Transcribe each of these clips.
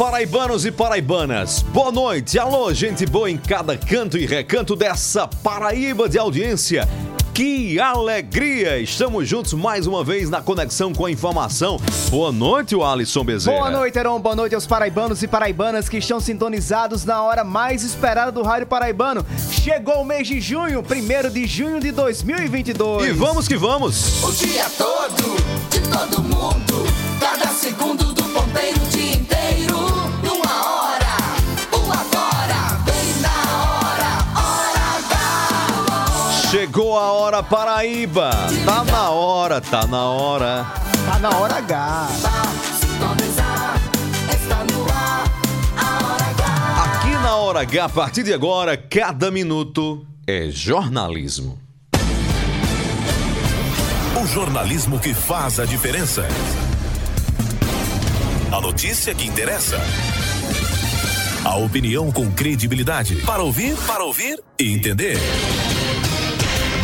Paraibanos e paraibanas. Boa noite. Alô, gente boa em cada canto e recanto dessa Paraíba de audiência. Que alegria! Estamos juntos mais uma vez na conexão com a informação. Boa noite, o Alisson Bezerra. Boa noite, Heron. Boa noite aos paraibanos e paraibanas que estão sintonizados na hora mais esperada do Rádio Paraibano. Chegou o mês de junho, 1 de junho de 2022. E vamos que vamos! O dia todo, de todo mundo, cada segundo do Chegou a hora Paraíba. Tá na hora, tá na hora. Tá na hora H. Sintonizar, está no ar, a hora H. Aqui na hora H, a partir de agora, cada minuto é jornalismo. O jornalismo que faz a diferença. A notícia que interessa. A opinião com credibilidade. Para ouvir, para ouvir e entender.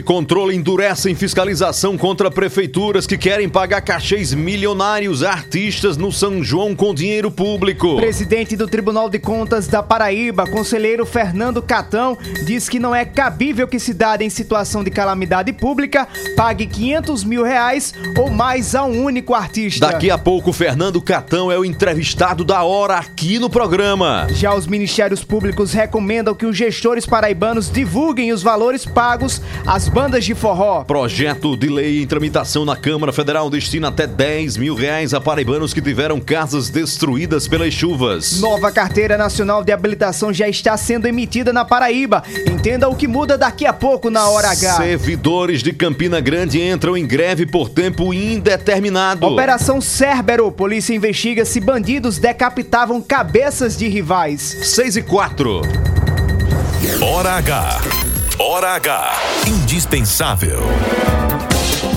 De controle endurecem fiscalização contra prefeituras que querem pagar cachês milionários a artistas no São João com dinheiro público. Presidente do Tribunal de Contas da Paraíba, conselheiro Fernando Catão, diz que não é cabível que cidade em situação de calamidade pública pague 500 mil reais ou mais a um único artista. Daqui a pouco, Fernando Catão é o entrevistado da hora aqui no programa. Já os ministérios públicos recomendam que os gestores paraibanos divulguem os valores pagos às bandas de forró. Projeto de lei em tramitação na Câmara Federal destina até 10 mil reais a paraibanos que tiveram casas destruídas pelas chuvas. Nova carteira nacional de habilitação já está sendo emitida na Paraíba. Entenda o que muda daqui a pouco na hora H. Servidores de Campina Grande entram em greve por tempo indeterminado. Operação Cérbero. Polícia investiga se bandidos decapitavam cabeças de rivais. 6 e 4. Hora H. Hora H. Indispensável.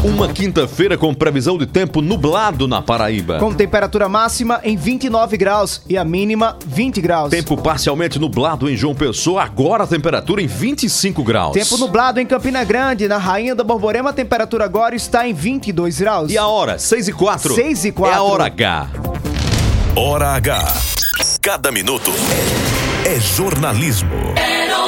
Uma quinta-feira com previsão de tempo nublado na Paraíba. Com temperatura máxima em 29 graus e a mínima 20 graus. Tempo parcialmente nublado em João Pessoa, agora a temperatura em 25 graus. Tempo nublado em Campina Grande, na Rainha da Borborema, a temperatura agora está em 22 graus. E a hora? 6 e 4. 6 e 4. É a hora H. Hora H. Cada minuto é jornalismo. Heron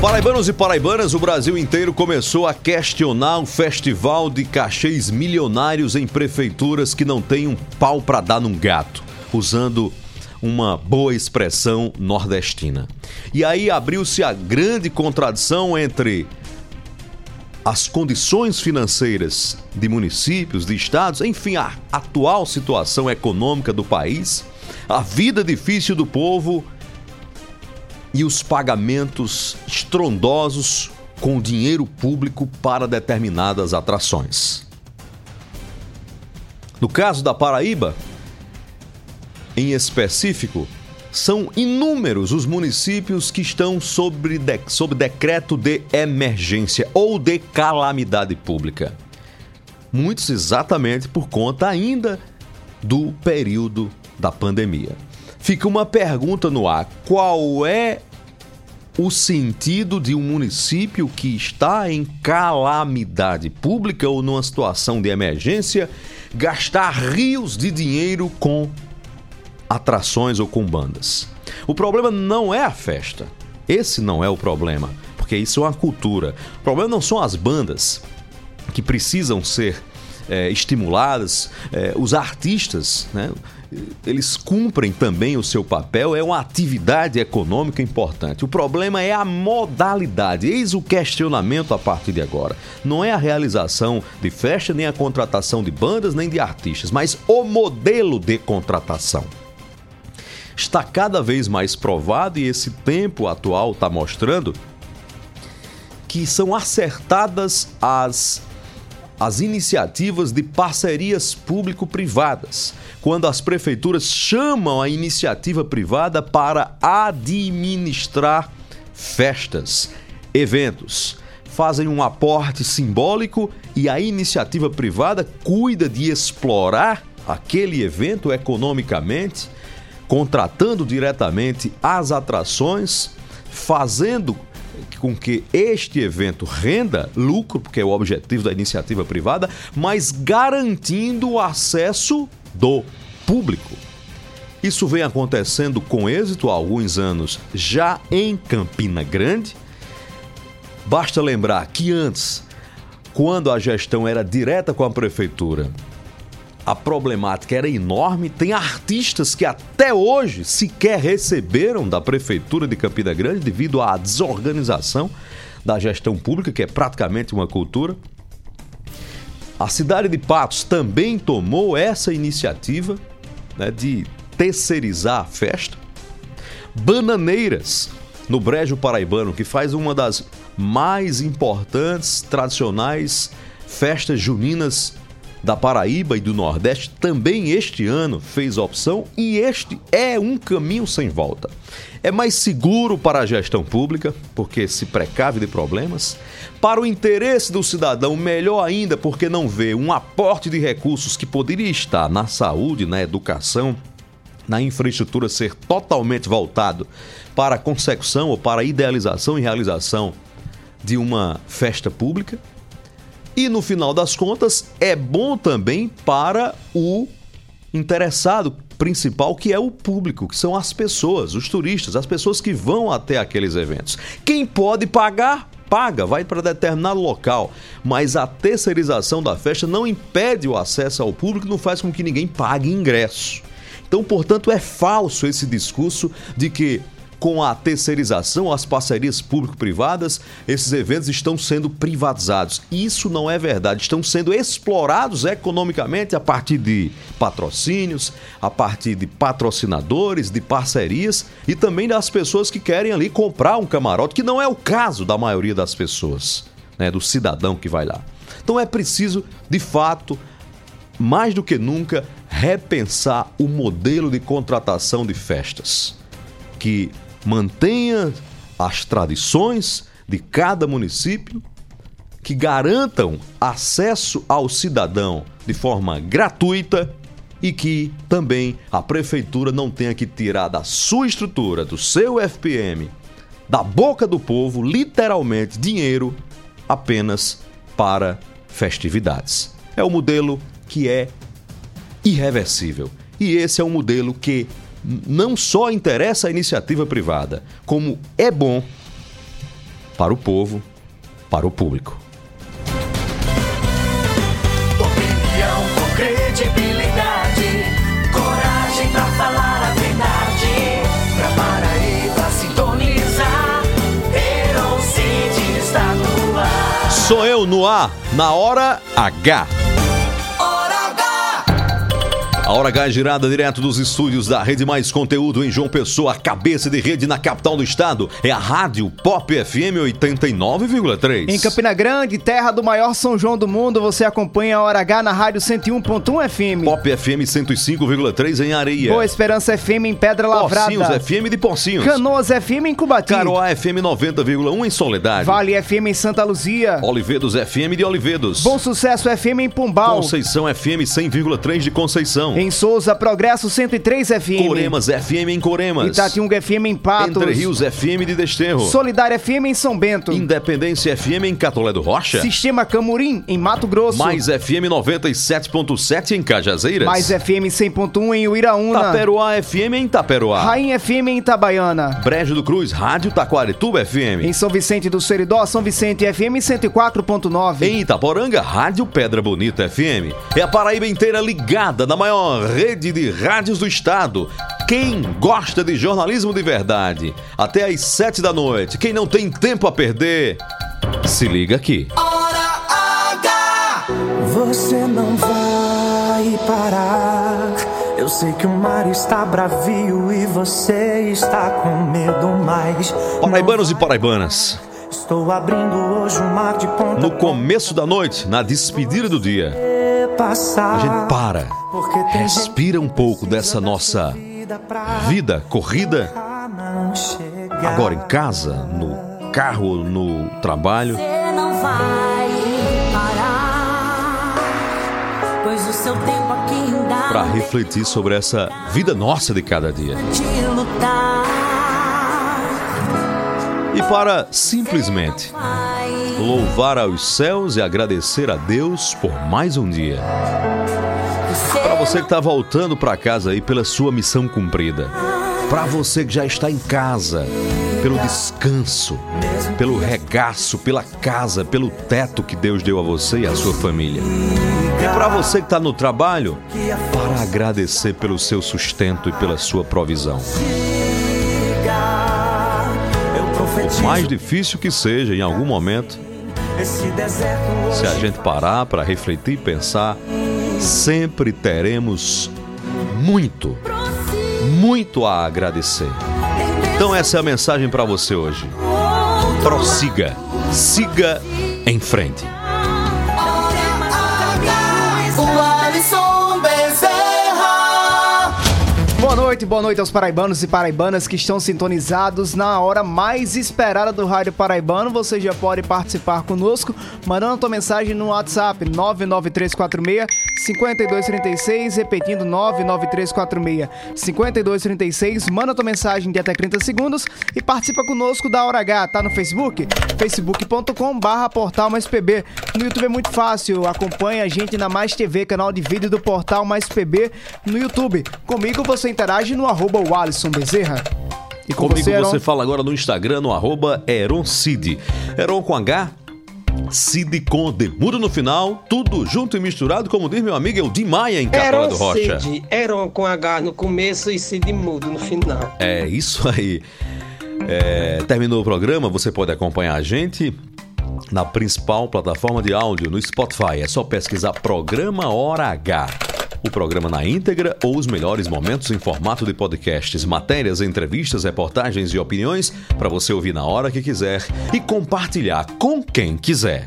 Paraibanos e paraibanas, o Brasil inteiro começou a questionar o festival de cachês milionários em prefeituras que não têm um pau pra dar num gato, usando uma boa expressão nordestina. E aí abriu-se a grande contradição entre as condições financeiras de municípios, de estados, enfim, a atual situação econômica do país, a vida difícil do povo e os pagamentos estrondosos com dinheiro público para determinadas atrações. No caso da Paraíba, em específico, são inúmeros os municípios que estão sob, de, sob decreto de emergência ou de calamidade pública. Muitos exatamente por conta ainda do período da pandemia. Fica uma pergunta no ar: qual é o sentido de um município que está em calamidade pública ou numa situação de emergência gastar rios de dinheiro com atrações ou com bandas. O problema não é a festa. Esse não é o problema, porque isso é uma cultura. O problema não são as bandas que precisam ser é, estimuladas, é, os artistas, né? Eles cumprem também o seu papel, é uma atividade econômica importante. O problema é a modalidade. Eis o questionamento a partir de agora. Não é a realização de festa, nem a contratação de bandas, nem de artistas, mas o modelo de contratação está cada vez mais provado e esse tempo atual está mostrando que são acertadas as as iniciativas de parcerias público-privadas, quando as prefeituras chamam a iniciativa privada para administrar festas, eventos, fazem um aporte simbólico e a iniciativa privada cuida de explorar aquele evento economicamente contratando diretamente as atrações, fazendo com que este evento renda lucro, porque é o objetivo da iniciativa privada, mas garantindo o acesso do público. Isso vem acontecendo com êxito há alguns anos já em Campina Grande. Basta lembrar que antes, quando a gestão era direta com a prefeitura, a problemática era enorme. Tem artistas que até hoje sequer receberam da Prefeitura de Campina Grande devido à desorganização da gestão pública, que é praticamente uma cultura. A cidade de Patos também tomou essa iniciativa né, de terceirizar a festa. Bananeiras, no Brejo Paraibano, que faz uma das mais importantes, tradicionais festas juninas da Paraíba e do Nordeste também este ano fez opção e este é um caminho sem volta. É mais seguro para a gestão pública, porque se precave de problemas. Para o interesse do cidadão, melhor ainda, porque não vê um aporte de recursos que poderia estar na saúde, na educação, na infraestrutura ser totalmente voltado para a consecução ou para a idealização e realização de uma festa pública. E no final das contas, é bom também para o interessado principal, que é o público, que são as pessoas, os turistas, as pessoas que vão até aqueles eventos. Quem pode pagar, paga, vai para determinado local, mas a terceirização da festa não impede o acesso ao público, não faz com que ninguém pague ingresso. Então, portanto, é falso esse discurso de que com a terceirização, as parcerias público-privadas, esses eventos estão sendo privatizados. Isso não é verdade. Estão sendo explorados economicamente a partir de patrocínios, a partir de patrocinadores, de parcerias e também das pessoas que querem ali comprar um camarote, que não é o caso da maioria das pessoas, né, do cidadão que vai lá. Então é preciso, de fato, mais do que nunca, repensar o modelo de contratação de festas, que mantenha as tradições de cada município, que garantam acesso ao cidadão de forma gratuita e que também a prefeitura não tenha que tirar da sua estrutura, do seu FPM, da boca do povo, literalmente dinheiro apenas para festividades. É o modelo que é irreversível. E esse é um modelo que não só interessa a iniciativa privada, como é bom para o povo, para o público. Opinião com credibilidade, coragem pra falar a verdade. Pra Paraíba sintonizar, Herocide está no ar. Sou eu no ar, na hora H. A Hora H é girada direto dos estúdios da Rede Mais Conteúdo em João Pessoa, cabeça de rede na capital do estado. É a Rádio Pop FM 89,3. Em Campina Grande, terra do maior São João do mundo, você acompanha a Hora H na rádio 101.1 FM. Pop FM 105,3 em Areia. Boa Esperança FM em Pedra Lavrada. Pocinhos FM de Pocinhos. Canoas FM em Cubati. Caroá FM 90,1 em Soledade. Vale FM em Santa Luzia. Olivedos FM de Olivedos. Bom Sucesso FM em Pombal. Conceição FM 100,3 de Conceição. Em Souza, Progresso 103 FM. Coremas FM em Coremas. Itatiunga FM em Patos. Entre Rios FM de Desterro. Solidária FM em São Bento. Independência FM em Catolé do Rocha. Sistema Camurim em Mato Grosso. Mais FM 97.7 em Cajazeiras. Mais FM 100.1 em Uiraúna. Taperoá FM em Taperoá. Rainha FM em Itabaiana. Brejo do Cruz, Rádio Taquarituba FM. Em São Vicente do Seridó, São Vicente FM 104.9. Em Itaporanga, Rádio Pedra Bonita FM. É a Paraíba inteira ligada na maior rede de rádios do estado. Quem gosta de jornalismo de verdade, até às sete da noite. Quem não tem tempo a perder, se liga aqui. Hora H. Você não vai parar. Eu sei que o mar está bravio e você está com medo, mas. Paraibanos e paraibanas, Estou abrindo hoje o mar de ponta no começo da noite, na despedida do dia, passar. a gente para, respira um pouco dessa nossa vida corrida, agora em casa, no carro, no trabalho. Você não vai parar, pois o seu tempo aqui ainda para refletir sobre essa vida nossa de cada dia. de lutar. E para simplesmente Vai, louvar aos céus e agradecer a Deus por mais um dia. Para você que está voltando para casa aí pela sua missão cumprida. Para você que já está em casa, pelo descanso, pelo regaço, pela casa, pelo teto que Deus deu a você e à sua família. E para você que está no trabalho, para agradecer pelo seu sustento e pela sua provisão. Profetizo Mais difícil que seja, em algum momento, se a gente parar para refletir e pensar, sempre teremos muito, muito a agradecer. Então essa é a mensagem para você hoje. Prossiga, siga em frente. Noite, boa noite aos paraibanos e paraibanas que estão sintonizados na hora mais esperada do Rádio Paraibano. Você já pode participar conosco, mandando tua mensagem no WhatsApp 99346 5236, repetindo 99346 5236. Manda tua mensagem de até 30 segundos e participa conosco da Hora H. Tá no Facebook? facebook.com barra Portal Mais PB. No YouTube é muito fácil, acompanha a gente na Mais TV, canal de vídeo do Portal Mais PB no YouTube. Comigo você interage no arroba o Alisson Bezerra. E com Comigo você, Heron? você fala agora no Instagram, no arroba Eroncid. Eron com H, Cid com Demudo no final, tudo junto e misturado, como diz meu amigo Eldi Maia em Capela do Rocha. Cid, Eron com H no começo e Cid mudo no final. É isso aí. É, terminou o programa, você pode acompanhar a gente na principal plataforma de áudio no Spotify. É só pesquisar Programa Hora H. O programa na íntegra ou os melhores momentos em formato de podcasts, matérias, entrevistas, reportagens e opiniões para você ouvir na hora que quiser e compartilhar com quem quiser.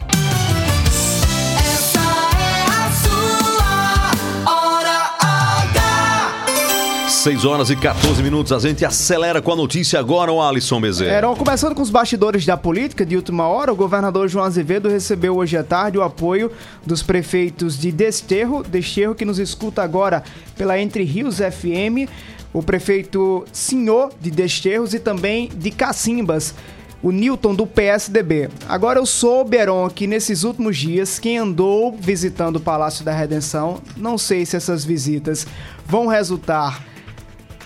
6 horas e 14 minutos, a gente acelera com a notícia agora, o Alisson Bezerra. Heron, começando com os bastidores da política de última hora, o governador João Azevedo recebeu hoje à tarde o apoio dos prefeitos de Desterro, Desterro que nos escuta agora pela Entre Rios FM, o prefeito Senhor de Desterros e também de Cacimbas. O Newton do PSDB. Agora eu soube, Heron, que nesses últimos dias, quem andou visitando o Palácio da Redenção, não sei se essas visitas vão resultar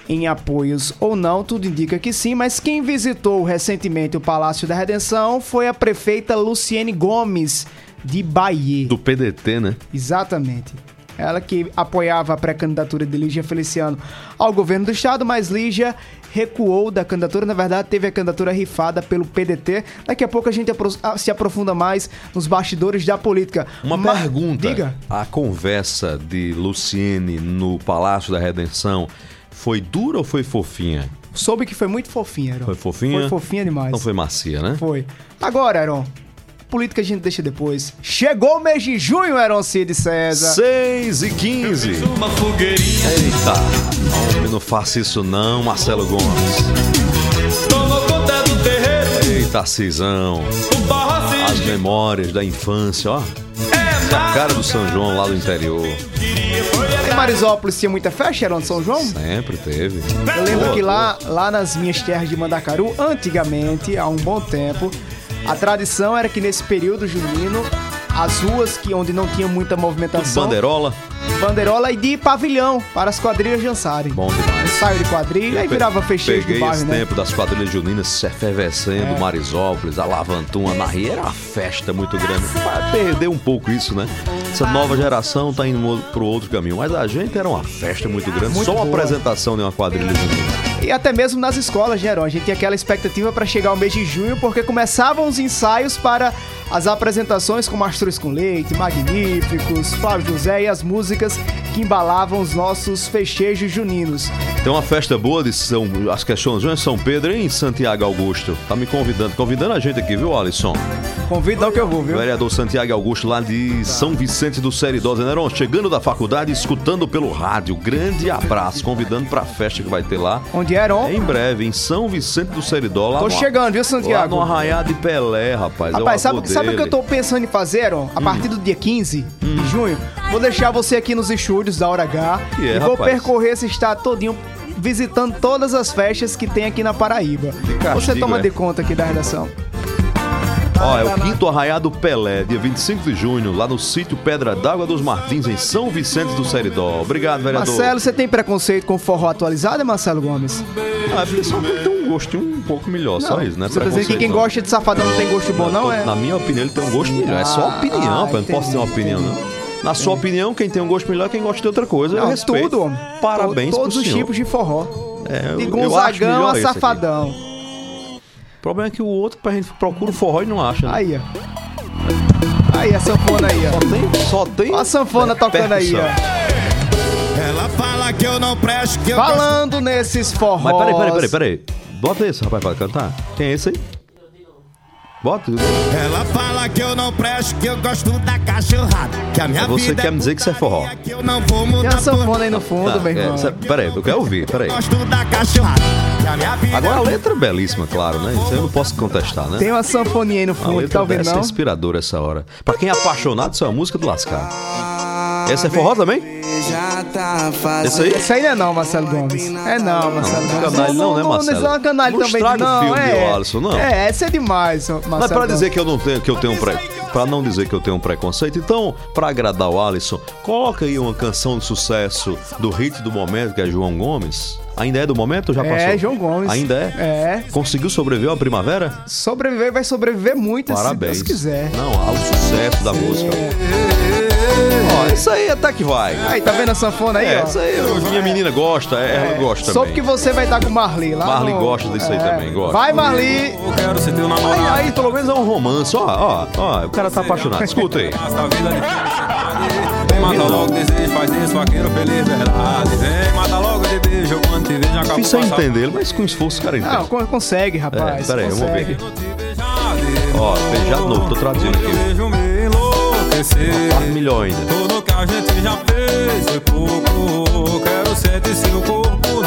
em apoios ou não, tudo indica que sim, mas quem visitou recentemente o Palácio da Redenção foi a prefeita Luciene Gomes, de Bahia. Do PDT, né? Exatamente. Ela que apoiava a pré-candidatura de Lígia Feliciano ao governo do estado, mas Lígia recuou da candidatura. Na verdade, teve a candidatura rifada pelo PDT. Daqui a pouco a gente se aprofunda mais nos bastidores da política. Uma Ma- pergunta. Diga. A conversa de Luciene no Palácio da Redenção foi dura ou foi fofinha? Soube que foi muito fofinha, Heron. Foi fofinha? Foi fofinha demais. Não foi macia, né? Foi. Agora, Heron, política a gente deixa depois. Chegou o mês de junho, Heron Cid César. 6 e 15. Uma fogueirinha, Eita, homem, não faça isso não, Marcelo Gomes. tomou conta do terreiro, Eita, Cisão. barro As memórias da infância, ó. é A cara do São João lá do interior. Marisópolis tinha muita festa, Heron, São João? Sempre teve. Eu lembro Boa, que boa. lá, lá nas minhas terras de Mandacaru, antigamente, há um bom tempo, a tradição era que nesse período junino, as ruas que onde não tinha muita movimentação, Bandeirola, bandeirola e de pavilhão para as quadrilhas dançarem. bom demais. Ensaio de quadrilha, aí Pe- virava festejo Peguei do bairro, esse né? tempo das quadrilhas juninas se efervescendo, É. Marisópolis, a Lavantuma, na Ria, era uma festa muito grande. Vai perder um pouco isso, né? Essa nova geração tá indo pro outro caminho, mas a gente era uma festa muito grande, Muito só uma boa. apresentação de uma quadrilha junina. E até mesmo nas escolas, né, Heron? A gente tinha aquela expectativa para chegar ao mês de junho, porque começavam os ensaios para as apresentações com Mastruz com Leite, Magníficos, Flávio José e as músicas que embalavam os nossos festejos juninos. Tem uma festa boa de São, as questões de São Pedro em Santiago Augusto. Tá me convidando, convidando a gente aqui, viu, Alisson? Convido não que eu vou, viu? Vereador Santiago Augusto, lá de São Vicente do Seridó, Zeneron, chegando da faculdade, escutando pelo rádio. Grande abraço, convidando pra festa que vai ter lá. Onde é, Heron? Em breve, em São Vicente do Seridó, lá Tô no, chegando, viu, lá Santiago? no Arraiá de Pelé, rapaz. é o Rapaz, sabe, avô sabe o que eu tô pensando em fazer, Heron? A partir do dia 15 de junho, vou deixar você aqui nos estúdios da Hora H Que é, e vou rapaz? percorrer esse estado todinho visitando todas as festas que tem aqui na Paraíba. castigo, você toma é? de conta aqui da redação. Ó, é o quinto Arraiá do Pelé, dia 25 de junho, lá no sítio Pedra d'Água dos Martins, em São Vicente do Seridó. Obrigado, vereador. Marcelo, você tem preconceito com forró atualizado, é Marcelo Gomes? Ah, é porque só tem um gostinho um pouco melhor, só isso, né? Você tá dizendo que quem não. gosta de safadão não tem gosto bom, não é? Na minha opinião, ele tem um gosto melhor. É só Ah, opinião, ah, pô. Eu não posso ter uma opinião, não. Na sua opinião, quem tem um gosto melhor é quem gosta de outra coisa. eu Não, respeito. tudo, homem. Parabéns To- Todos os tipos de forró. É, eu- De eu Gonzagão melhor a safadão. O problema é que o outro, a gente procura o forró e não acha. Né? Aí, ó. Aí, a sanfona aí, Só ó. tem, só tem Ó a sanfona tocando aí, ó. Ela fala que eu não presto, que eu Falando nesses forrós. Mas peraí, peraí, peraí, peraí. Bota esse rapaz pra cantar. Quem é esse aí? Bota. Ela fala que eu não presto, que eu gosto da cachorrada. Que a minha Você vida quer me dizer que isso é forró? Que eu não vou Tem mudar a sanfona aí no fundo, Tá, meu irmão. é, cê- peraí, eu quero ouvir, peraí. Gosto da cachorrada. Agora a letra é belíssima, claro, né? Isso eu não posso contestar, né? Tem uma sanfoninha aí no fundo, letra tá ouvindo dessa é não? inspiradora essa hora. Pra quem é apaixonado, isso é uma música do lascar. Essa é forró também? Esse aí? Esse aí não é não, Marcelo Gomes. É não, Marcelo Não, Gomes. canalha não, né, Marcelo? Não é canalha Não também, estraga o não. filme, é, Alisson, não. É, essa é demais, Marcelo Não é pra dizer que eu não tenho que eu tenho um pre... para não dizer que eu tenho um preconceito. Então, pra agradar o Alisson, coloca aí uma canção de sucesso do hit do momento, que é João Gomes. Ainda é do momento ou já passou? É, João Gomes. Ainda é? É. Conseguiu sobreviver à primavera? Sobreviver, vai sobreviver muito, Parabéns. se Deus quiser. Não, ao sucesso da música. Ó, isso aí até que vai. Aí, tá vendo a sanfona aí, É, ó? isso aí, eu- minha menina gosta, é, eu gosto Soube também. que você vai estar com o Marli lá Marli no- gosta disso aí É. também, gosta. Vai, Marli! Eu quero ser teu Aí, namorado. aí, pelo menos é um romance, ó, ó, ó, o cara tá apaixonado. Escuta aí. A vida de felicidade. Vem mata logo desejo, faz isso, vaqueiro feliz, verdade. Vem, mata logo de beijo, quando te vejo, acabou Difícil é passar- entender, mas com esforço o cara Não, con- consegue, rapaz. É, peraí, vamos consegue. ver. Eu te beijar de Ó, beijar de novo, tô traduzindo aqui. Tá melhor ainda. Tudo que a gente já fez foi pouco. Quero sentir seu corpo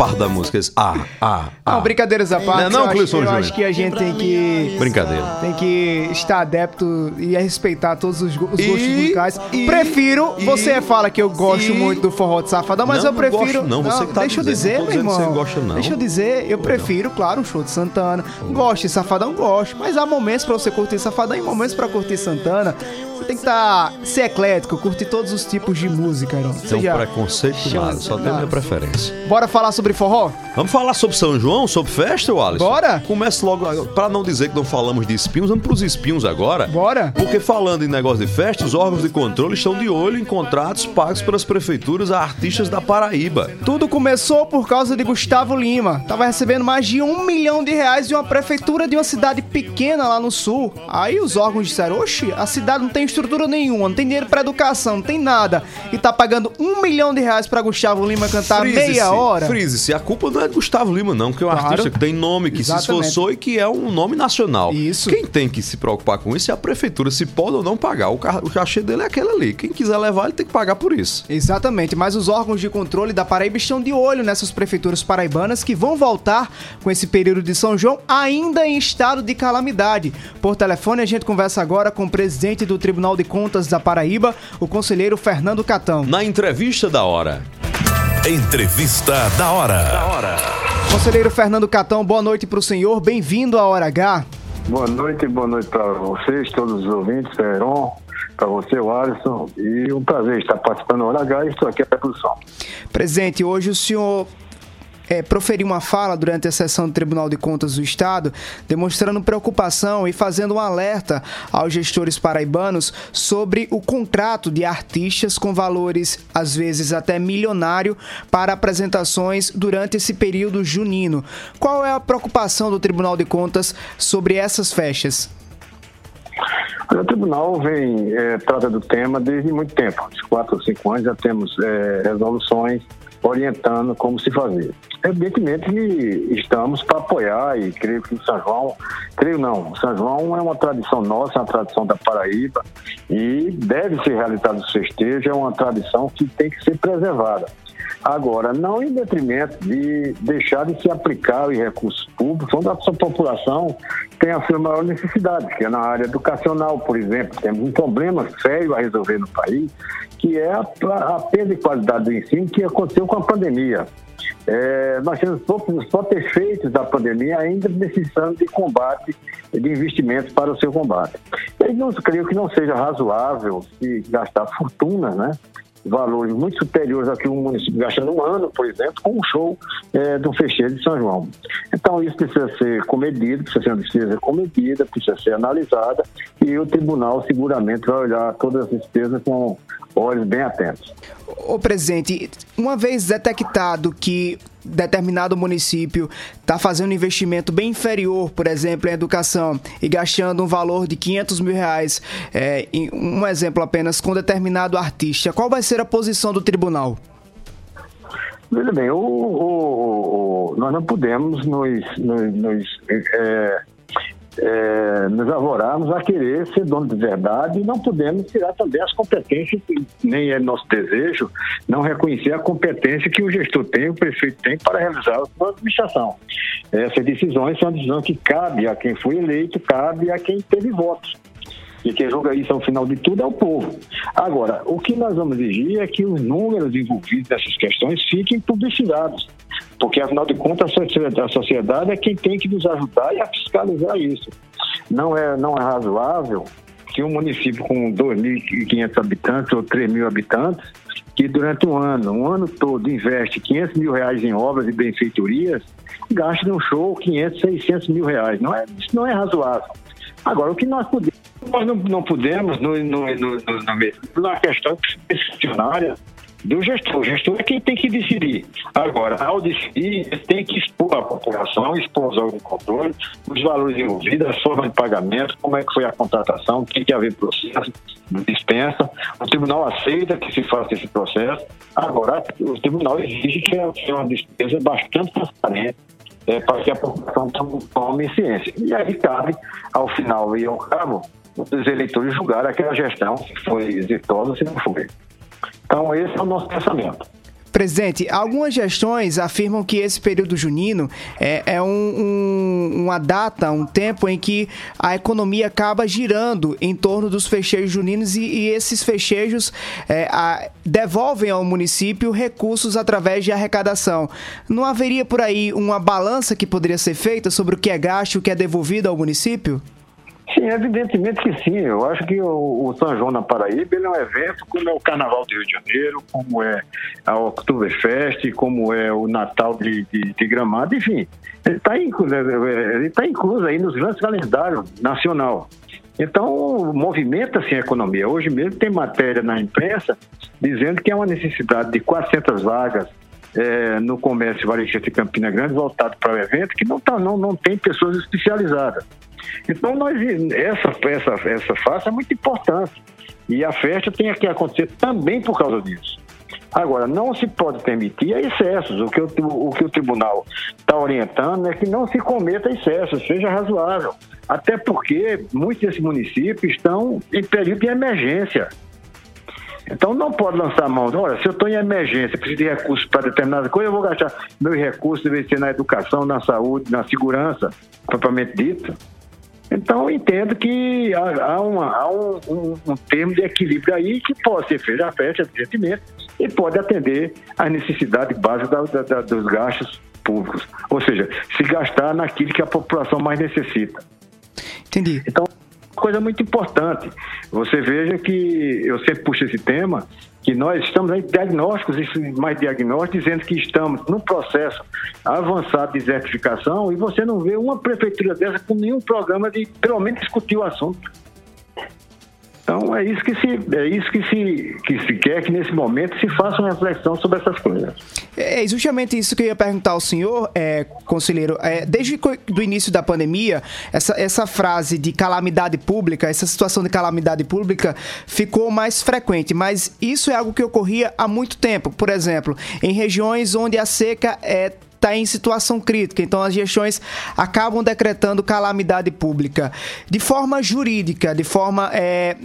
parte da música é esse. Ah, ah, ah. Não, brincadeiras à parte. Não é não, eu, acho, eu acho que a gente tem que. Brincadeira. Tem que estar adepto e respeitar todos os, go- os E- gostos musicais. e- prefiro. e- você fala que eu gosto e- muito do forró de safadão, mas Não, eu não prefiro. gosto não, você que tá deixa eu dizer, não tô meu irmão. você gosta, não. Deixa eu dizer, eu prefiro, claro, um show de Santana. Gosto de safadão, gosto. Mas há momentos pra você curtir safadão e momentos pra curtir Santana. Você tem que tá, ser eclético, curtir todos os tipos de música, Heron. Um Seja- preconceito nada, só tem minha preferência. Bora falar sobre forró? Vamos falar sobre São João, sobre festa, Wallace? Bora. Começa logo, pra não dizer que não falamos de espinhos, vamos pros espinhos agora. Bora. Porque falando em negócio de festa, os órgãos de controle estão de olho em contratos pagos pelas prefeituras a artistas da Paraíba. Tudo começou por causa de Gustavo Lima. Tava recebendo mais de um milhão de reais de uma prefeitura de uma cidade pequena lá no sul. Aí os órgãos disseram: Oxi, a cidade não tem estrutura nenhuma, não tem dinheiro pra educação, não tem nada. E tá pagando um milhão de reais pra Gustavo Lima cantar meia hora. Frise-se, a culpa não é de Gustavo Lima, não, que é um Claro. artista que tem nome, que se Exatamente. esforçou e que é um nome nacional. Isso. Quem tem que se preocupar com isso é a prefeitura, se pode ou não pagar. O, ca- o cachê dele é aquele ali. Quem quiser levar, ele tem que pagar por isso. Exatamente, mas os órgãos de controle da Paraíba estão de olho nessas prefeituras paraibanas que vão voltar com esse período de São João ainda em estado de calamidade. Por telefone, a gente conversa agora com o presidente do Tribunal de Contas da Paraíba, o conselheiro Fernando Catão. Na entrevista da hora. Entrevista da hora. Conselheiro Fernando Catão, boa noite para o senhor, bem-vindo à Hora H. Boa noite, boa noite para vocês, todos os ouvintes, Heron, para você, o Alisson, e um prazer estar participando do Hora H e estou aqui à produção. Presidente, hoje o senhor é, proferiu uma fala durante a sessão do Tribunal de Contas do Estado, demonstrando preocupação e fazendo um alerta aos gestores paraibanos sobre o contrato de artistas com valores, às vezes até milionário, para apresentações durante esse período junino. Qual é a preocupação do Tribunal de Contas sobre essas festas? O tribunal vem, eh, trata do tema desde muito tempo, uns quatro ou cinco anos já temos eh, resoluções orientando como se fazer. Evidentemente estamos para apoiar e creio que o São João, creio não, o São João é uma tradição nossa, é uma tradição da Paraíba e deve ser realizado o festejo, é uma tradição que tem que ser preservada. Agora, não em detrimento de deixar de se aplicar os recursos públicos, onde a sua população tem a sua maior necessidade, que é na área educacional, por exemplo. Temos um problema sério a resolver no país, que é a, a perda de qualidade do ensino que aconteceu com a pandemia. É, nós temos poucos efeitos da pandemia ainda precisando de combate, de investimentos para o seu combate. Eu não creio que não seja razoável se gastar fortunas, né? Valores muito superiores ao que o município gasta no ano, por exemplo, com um show é, do fecheiro de São João. Então, isso precisa ser comedido, precisa ser uma despesa comedida, precisa ser analisada e o tribunal seguramente vai olhar todas as despesas com olhos bem atentos. Ô presidente, uma vez detectado que determinado município está fazendo um investimento bem inferior, por exemplo, em educação, e gastando um valor de 500 mil reais, é, um exemplo apenas, com determinado artista, qual vai ser a posição do tribunal? Veja bem, o, o- o- nós não podemos nos, nos, nos, é, é, nos arvorarmos a querer ser dono de verdade e não podemos tirar também as competências, nem é nosso desejo, não reconhecer a competência que o gestor tem, o prefeito tem para realizar a sua administração. Essas decisões são decisões que cabe a quem foi eleito, cabe a quem teve votos. E quem julga isso ao final de tudo é o povo. Agora, o que nós vamos exigir é que os números envolvidos nessas questões fiquem publicizados. Porque, afinal de contas, a sociedade- é quem tem que nos ajudar e a fiscalizar isso. Não é, não é razoável que um município com 2.500 habitantes ou 3 mil habitantes, que durante um ano, um ano todo, investe 500 mil reais em obras e benfeitorias, gaste num show 500, 600 mil reais. Não é, isso não é razoável. Agora, o que nós podemos, nós não, não podemos, no, no, no, no, na questão discricionária do gestor. O gestor é quem tem que decidir. Agora, ao decidir, ele tem que expor a população, expor os órgãos de controle, os valores envolvidos, a forma de pagamento, como é que foi a contratação, tem que haver processo dispensa. O tribunal aceita que se faça esse processo. Agora, o tribunal exige que seja uma despesa bastante transparente é, para que a população tome- ciência. E aí cabe, ao final e ao cabo, os eleitores julgar aquela gestão se foi exitosa ou se não foi. Então, esse é o nosso pensamento. Presidente, algumas gestões afirmam que esse período junino é, é um- um- uma data, um tempo em que a economia acaba girando em torno dos fecheiros juninos e, e esses fecheiros é, a- devolvem ao município recursos através de arrecadação. Não haveria por aí uma balança que poderia ser feita sobre o que é gasto e o que é devolvido ao município? Sim, evidentemente que sim. Eu acho que o, o São João na Paraíba é um evento como é o Carnaval do Rio de Janeiro, como é a Oktoberfest, como é o Natal de, de, de Gramado, enfim. Ele está incluso, ele tá incluso aí nos grandes calendários nacional. Então, movimenta-se a economia. Hoje mesmo tem matéria na imprensa dizendo que há uma necessidade de 400 vagas eh, no comércio varejista de Campina Grande voltado para o evento, que não, tá, não, não tem pessoas especializadas. Então, nós, essa, essa, essa fase é muito importante. E a festa tem que acontecer também por causa disso. Agora, não se pode permitir excessos. O que o, o, que o tribunal está orientando é que não se cometa excessos, seja razoável. Até porque muitos desses municípios estão em período de emergência. Então não pode lançar a mão. Olha, se eu estou em emergência, preciso de recursos para determinada coisa, eu vou gastar meus recursos, deve ser na educação, na saúde, na segurança, propriamente dito. Então, eu entendo que há, há, uma, há um, um, um, termo de equilíbrio aí que pode ser feito a festa, evidentemente, e pode atender às necessidades básicas da, da, dos gastos públicos. Ou seja, se gastar naquilo que a população mais necessita. Entendi. Então, coisa muito importante. Você veja que eu sempre puxo esse tema, que nós estamos em diagnósticos, mais diagnósticos, dizendo que estamos num processo avançado de desertificação e você não vê uma prefeitura dessa com nenhum programa de, pelo menos, discutir o assunto. Então é isso que se é isso que se que se quer que nesse momento se faça uma reflexão sobre essas coisas. É justamente isso que eu ia perguntar ao senhor, é, conselheiro. É, desde o início da pandemia, essa, essa frase de calamidade pública, essa situação de calamidade pública ficou mais frequente, mas isso é algo que ocorria há muito tempo. Por exemplo, em regiões onde a seca é está em situação crítica. Então, as gestões acabam decretando calamidade pública. De forma jurídica, de forma. É,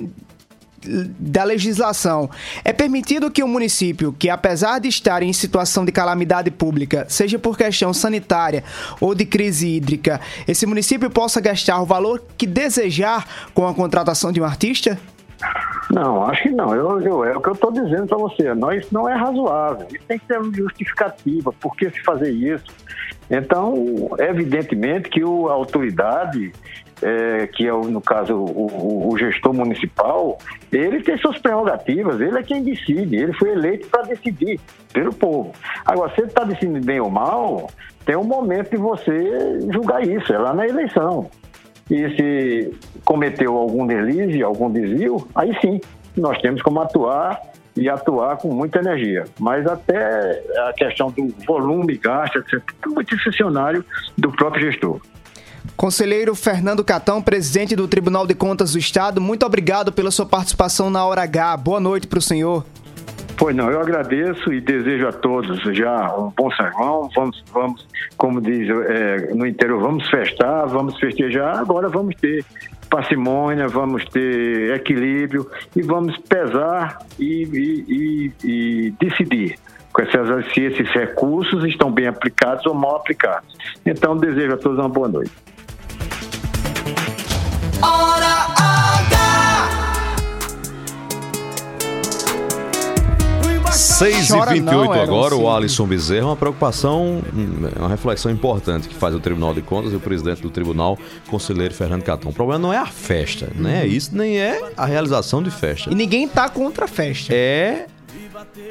da legislação. É permitido que o município, que apesar de estar em situação de calamidade pública, seja por questão sanitária ou de crise hídrica, esse município possa gastar o valor que desejar com a contratação de um artista? Não, acho que não. Eu, eu, é o que eu estou dizendo para você. Isso não é razoável. Isso tem que ter uma justificativa. Por que se fazer isso? Então, evidentemente que o, a autoridade, é, que é, o, no caso, o, o, gestor municipal, ele tem suas prerrogativas, ele é quem decide. Ele foi eleito para decidir pelo povo. Agora, se ele está decidindo bem ou mal, tem um momento de você julgar isso. É lá na eleição. E se cometeu algum deslize, algum desvio, aí sim, nós temos como atuar e atuar com muita energia. Mas até a questão do volume gasto, etc., muito discricionário do próprio gestor. Conselheiro Fernando Catão, presidente do Tribunal de Contas do Estado, muito obrigado pela sua participação na Hora H. Boa noite para o senhor. Pois não, eu agradeço e desejo a todos já um bom sermão. Vamos, vamos como diz é, no interior, vamos festar, vamos festejar. Agora vamos ter parcimônia, vamos ter equilíbrio e vamos pesar e, e, e, e decidir se esses recursos estão bem aplicados ou mal aplicados. Então, desejo a todos uma boa noite. 6h28 agora, o Alisson Bezerra, uma preocupação, hum, uma reflexão importante que faz o Tribunal de Contas e o presidente do tribunal, conselheiro Fernando Catão. O problema não é a festa, né? Uhum. Isso nem é a realização de festa. E ninguém tá contra a festa. É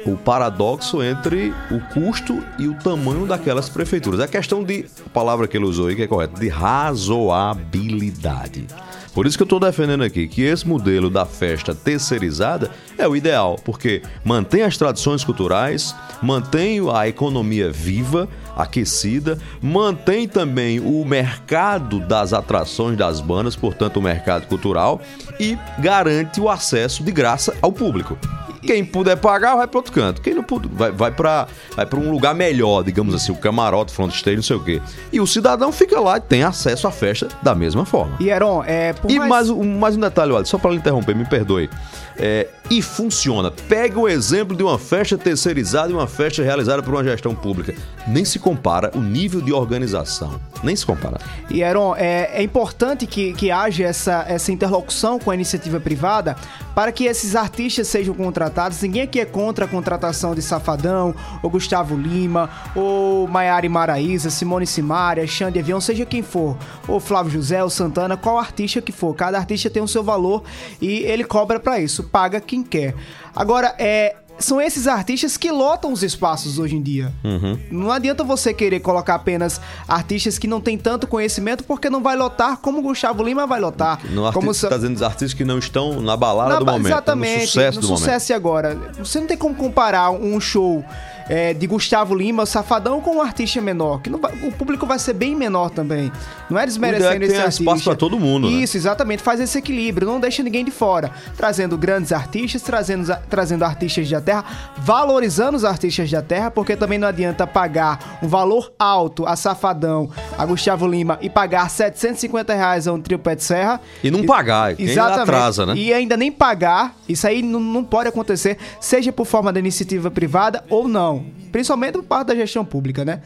o paradoxo entre o custo e o tamanho daquelas prefeituras. A questão de, a palavra que ele usou aí que é correta, de razoabilidade. Por isso que eu estou defendendo aqui que esse modelo da festa terceirizada é o ideal, porque mantém as tradições culturais, mantém a economia viva, aquecida, mantém também o mercado das atrações das bandas, portanto o mercado cultural, e garante o acesso de graça ao público. Quem puder pagar, vai para outro canto. Quem não puder, vai, vai para vai um lugar melhor, digamos assim, o camarote, front stage, não sei o quê. E o cidadão fica lá e tem acesso à festa da mesma forma. E Heron, é. e mais... mais, um, mais um detalhe, olha, só para lhe interromper, me perdoe. É, e funciona. Pega o exemplo de uma festa terceirizada e uma festa realizada por uma gestão pública. Nem se compara o nível de organização. Nem se compara. E, Aaron, é, é importante que, que haja essa, essa interlocução com a iniciativa privada para que esses artistas sejam contratados. Ninguém aqui é contra a contratação de Safadão, ou Gustavo Lima, ou Maiara Maraíza, Simone Simaria, Xande Avião, seja quem for, ou Flávio José, ou Santana, qual artista que for. Cada artista tem o seu valor e ele cobra para isso, paga quem quer. Agora, é, são esses artistas que lotam os espaços hoje em dia. Uhum. Não adianta você querer colocar apenas artistas que não têm tanto conhecimento, porque não vai lotar como o Gustavo Lima vai lotar. No como artista, tá dizendo dos artistas que não estão na balada na do momento, Exatamente, no sucesso no do sucesso e agora. Você não tem como comparar um show é, de Gustavo Lima, o Safadão, com um artista menor. Que vai- o público vai ser bem menor também. Não é desmerecendo esse artista. espaço pra todo mundo, né? Isso, exatamente. Faz esse equilíbrio. Não deixa ninguém de fora. Trazendo grandes artistas, trazendo, trazendo artistas da terra, valorizando os artistas da terra, porque também não adianta pagar um valor alto a Safadão, a Gustavo Lima e pagar 750 reais a um trio pé de serra. E não pagar, ainda atrasa, né? E ainda nem pagar, isso aí não, não pode acontecer, seja por forma da iniciativa privada ou não. Principalmente por parte da gestão pública, né?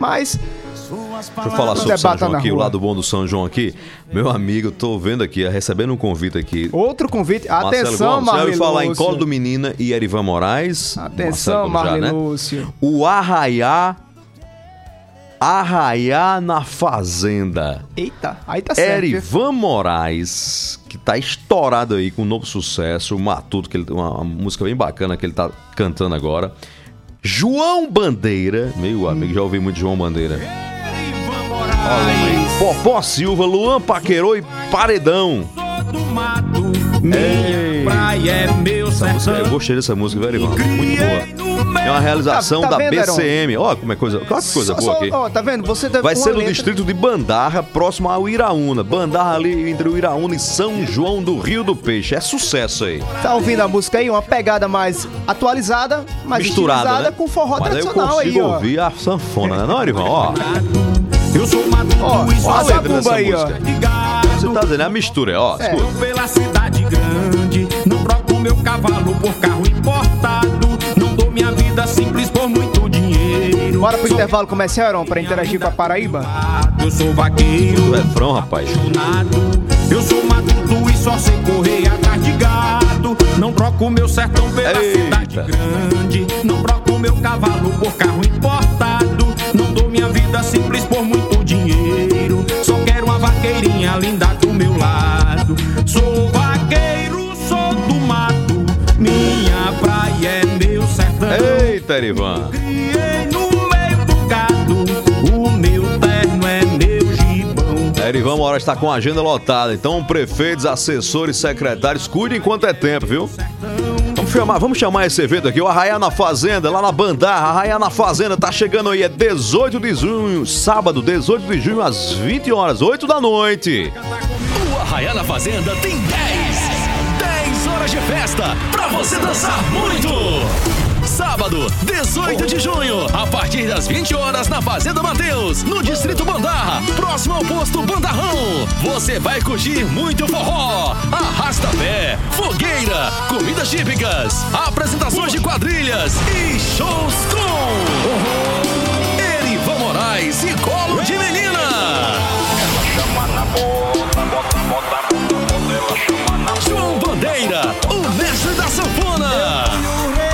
Mas. Deixa eu falar sobre São Debata João aqui, o lado bom do São João aqui. Meu amigo, tô vendo aqui, recebendo um convite aqui. Outro convite. Marcelo Atenção, Gomes, ouviu Marlene falar em. Colo do Menina e Erivan Moraes. Atenção, Marcelo Gomes já, né? O Arraiá. Arraiá na Fazenda. Eita, aí tá certo. Erivan Moraes, que tá estourado aí com um novo sucesso, o Matuto, que ele, uma, uma música bem bacana que ele tá cantando agora. João Bandeira, meu amigo, já ouvi muito João Bandeira. Olha aí, Popó Silva, Luan Paquerô e Paredão. Ei. Praia é meu música, eu gostei dessa música, velho. Muito boa. É uma realização Tá- tá da vendo? BCM. Ó, como é coisa, olha que coisa Só- boa só- aqui. Ó, tá vendo? Você Vai ser no letra- distrito de Bandarra, próximo ao Iraúna. Bandarra ali entre o Iraúna e São João do Rio do Peixe. É sucesso aí. Tá ouvindo a música aí? Uma pegada mais atualizada, mais Misturada, né? com forró Mas aí eu tradicional consigo aí, ó. ouvir a sanfona, né, não, Erivan? Ó, Eu sou maduro Ó, e ó só a sei zabumba aí, ó. você tá dizendo, é a mistura, ó. É. escuta. Pela cidade grande, não troco meu cavalo por carro importado. Não dou minha vida simples por muito dinheiro. Bora pro Sou intervalo comercial, Heron, pra interagir com a Paraíba? Eu sou vaqueiro, Do refrão, rapaz. apaixonado. Eu sou matuto e só sei correr atrás de gado. Não troco meu sertão pela Eita. cidade grande. Não troco meu cavalo por carro importado. Minha vida simples por muito dinheiro. Só quero uma vaqueirinha linda do meu lado. Sou vaqueiro, sou do mato. Minha praia é meu sertão. Eita, Erivan. Criei no meio do gado. O meu terno é meu gibão. Erivan Moraes está com a agenda lotada. Então, prefeitos, assessores, secretários, cuidem enquanto é tempo, viu? Vamos chamar, vamos chamar esse evento aqui, o Arraiá na Fazenda, lá na Bandarra. Arraiá na Fazenda tá chegando aí, é 18 de junho, sábado, 18 de junho, às 20 horas, 8 da noite. O Arraiá na Fazenda tem 10. 10 horas de festa pra você dançar muito. Sábado, 18 de junho, a partir das 20 horas na Fazenda Mateus, no Distrito Bandarra, próximo ao posto Bandarrão. Você vai curtir muito forró, arrasta-pé, fogueira, comidas típicas, apresentações de quadrilhas e shows com Erivan Moraes e Colo de Menina. João Bandeira, o mestre da sanfona.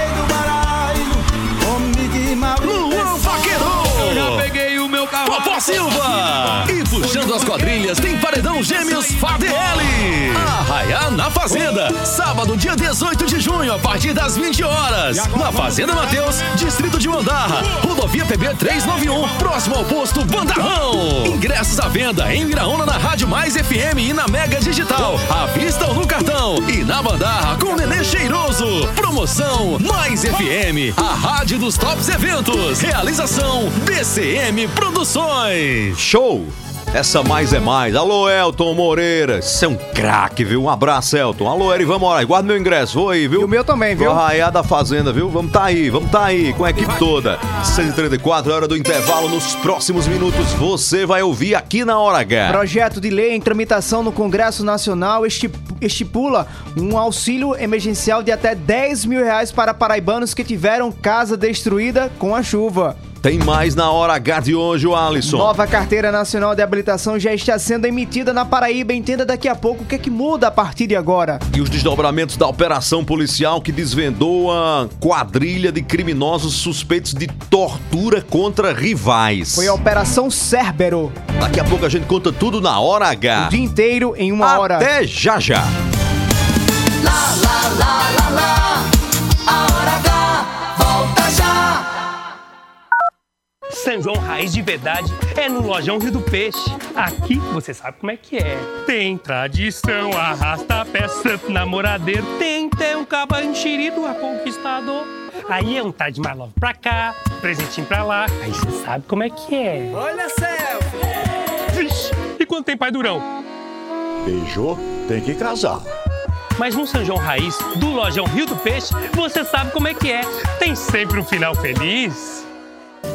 Silva. E puxando as quadrilhas tem Paredão Gêmeos FADL. Arraiá na Fazenda. Sábado, dia 18 de junho, a partir das 20 horas. Na Fazenda Mateus, Distrito de Mandarra. Rodovia PB 391, próximo ao posto Bandarrão. Ingressos à venda em Viraúna na Rádio Mais FM e na Mega Digital. À vista ou no cartão. E na Bandarra com Nenê Cheiroso. Promoção Mais FM, a rádio dos tops eventos. Realização BCM Produções. Show! Essa mais é mais. Alô, Elton Moreira. Você é um craque, viu? Um abraço, Elton. Alô, Erivan Moraes. Guarda meu ingresso. Vou aí, viu? E o meu também, viu? Vou arraiar da Fazenda, viu? Vamos tá aí, vamos tá aí, com a equipe toda. 6h34, hora do intervalo. Nos próximos minutos, você vai ouvir aqui na Hora H. Projeto de lei em tramitação no Congresso Nacional estip- estipula um auxílio emergencial de até 10 mil reais para paraibanos que tiveram casa destruída com a chuva. Tem mais na hora H de hoje, o Alisson. Nova Carteira Nacional de Habilitação já está sendo emitida na Paraíba. Entenda daqui a pouco o que é que muda a partir de agora. E os desdobramentos da operação policial que desvendou a quadrilha de criminosos suspeitos de tortura contra rivais. Foi a Operação Cérbero. Daqui a pouco a gente conta tudo na hora H. O dia inteiro em uma hora. Até já já. Lá, lá, lá, lá, lá. São João Raiz de verdade é no Lojão Rio do Peixe. Aqui você sabe como é que é. Tem tradição, arrasta pé, santo namoradeiro. Tem, tem um caba enxerido, a conquistador. Aí é um tá de mais love pra cá, presentinho pra lá. Aí você sabe como é que é. Olha, selfie. Vixe, e quando tem pai durão? Beijou, tem que casar. Mas no São João Raiz, do Lojão Rio do Peixe, você sabe como é que é. Tem sempre um final feliz.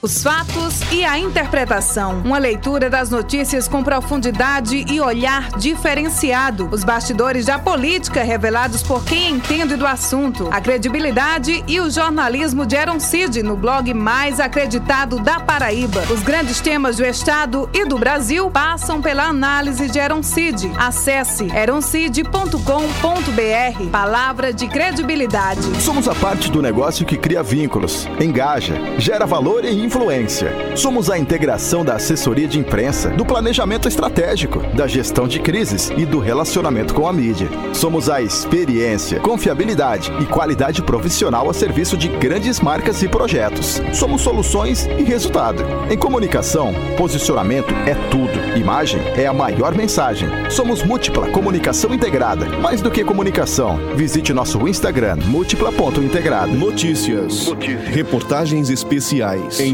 Os fatos e a interpretação. Uma leitura das notícias com profundidade e olhar diferenciado. Os bastidores da política revelados por quem entende do assunto. A credibilidade e o jornalismo de Aaron Cid no blog mais acreditado da Paraíba. Os grandes temas do Estado e do Brasil passam pela análise de Aaron Cid. Acesse eroncid.com.br. Palavra de credibilidade. Somos a parte do negócio que cria vínculos, engaja, gera valor e influência. Somos a integração da assessoria de imprensa, do planejamento estratégico, da gestão de crises e do relacionamento com a mídia. Somos a experiência, confiabilidade e qualidade profissional a serviço de grandes marcas e projetos. Somos soluções e resultado. Em comunicação, posicionamento é tudo. Imagem é a maior mensagem. Somos múltipla comunicação integrada. Mais do que comunicação, visite nosso Instagram múltipla.integrada. Notícias, reportagens especiais,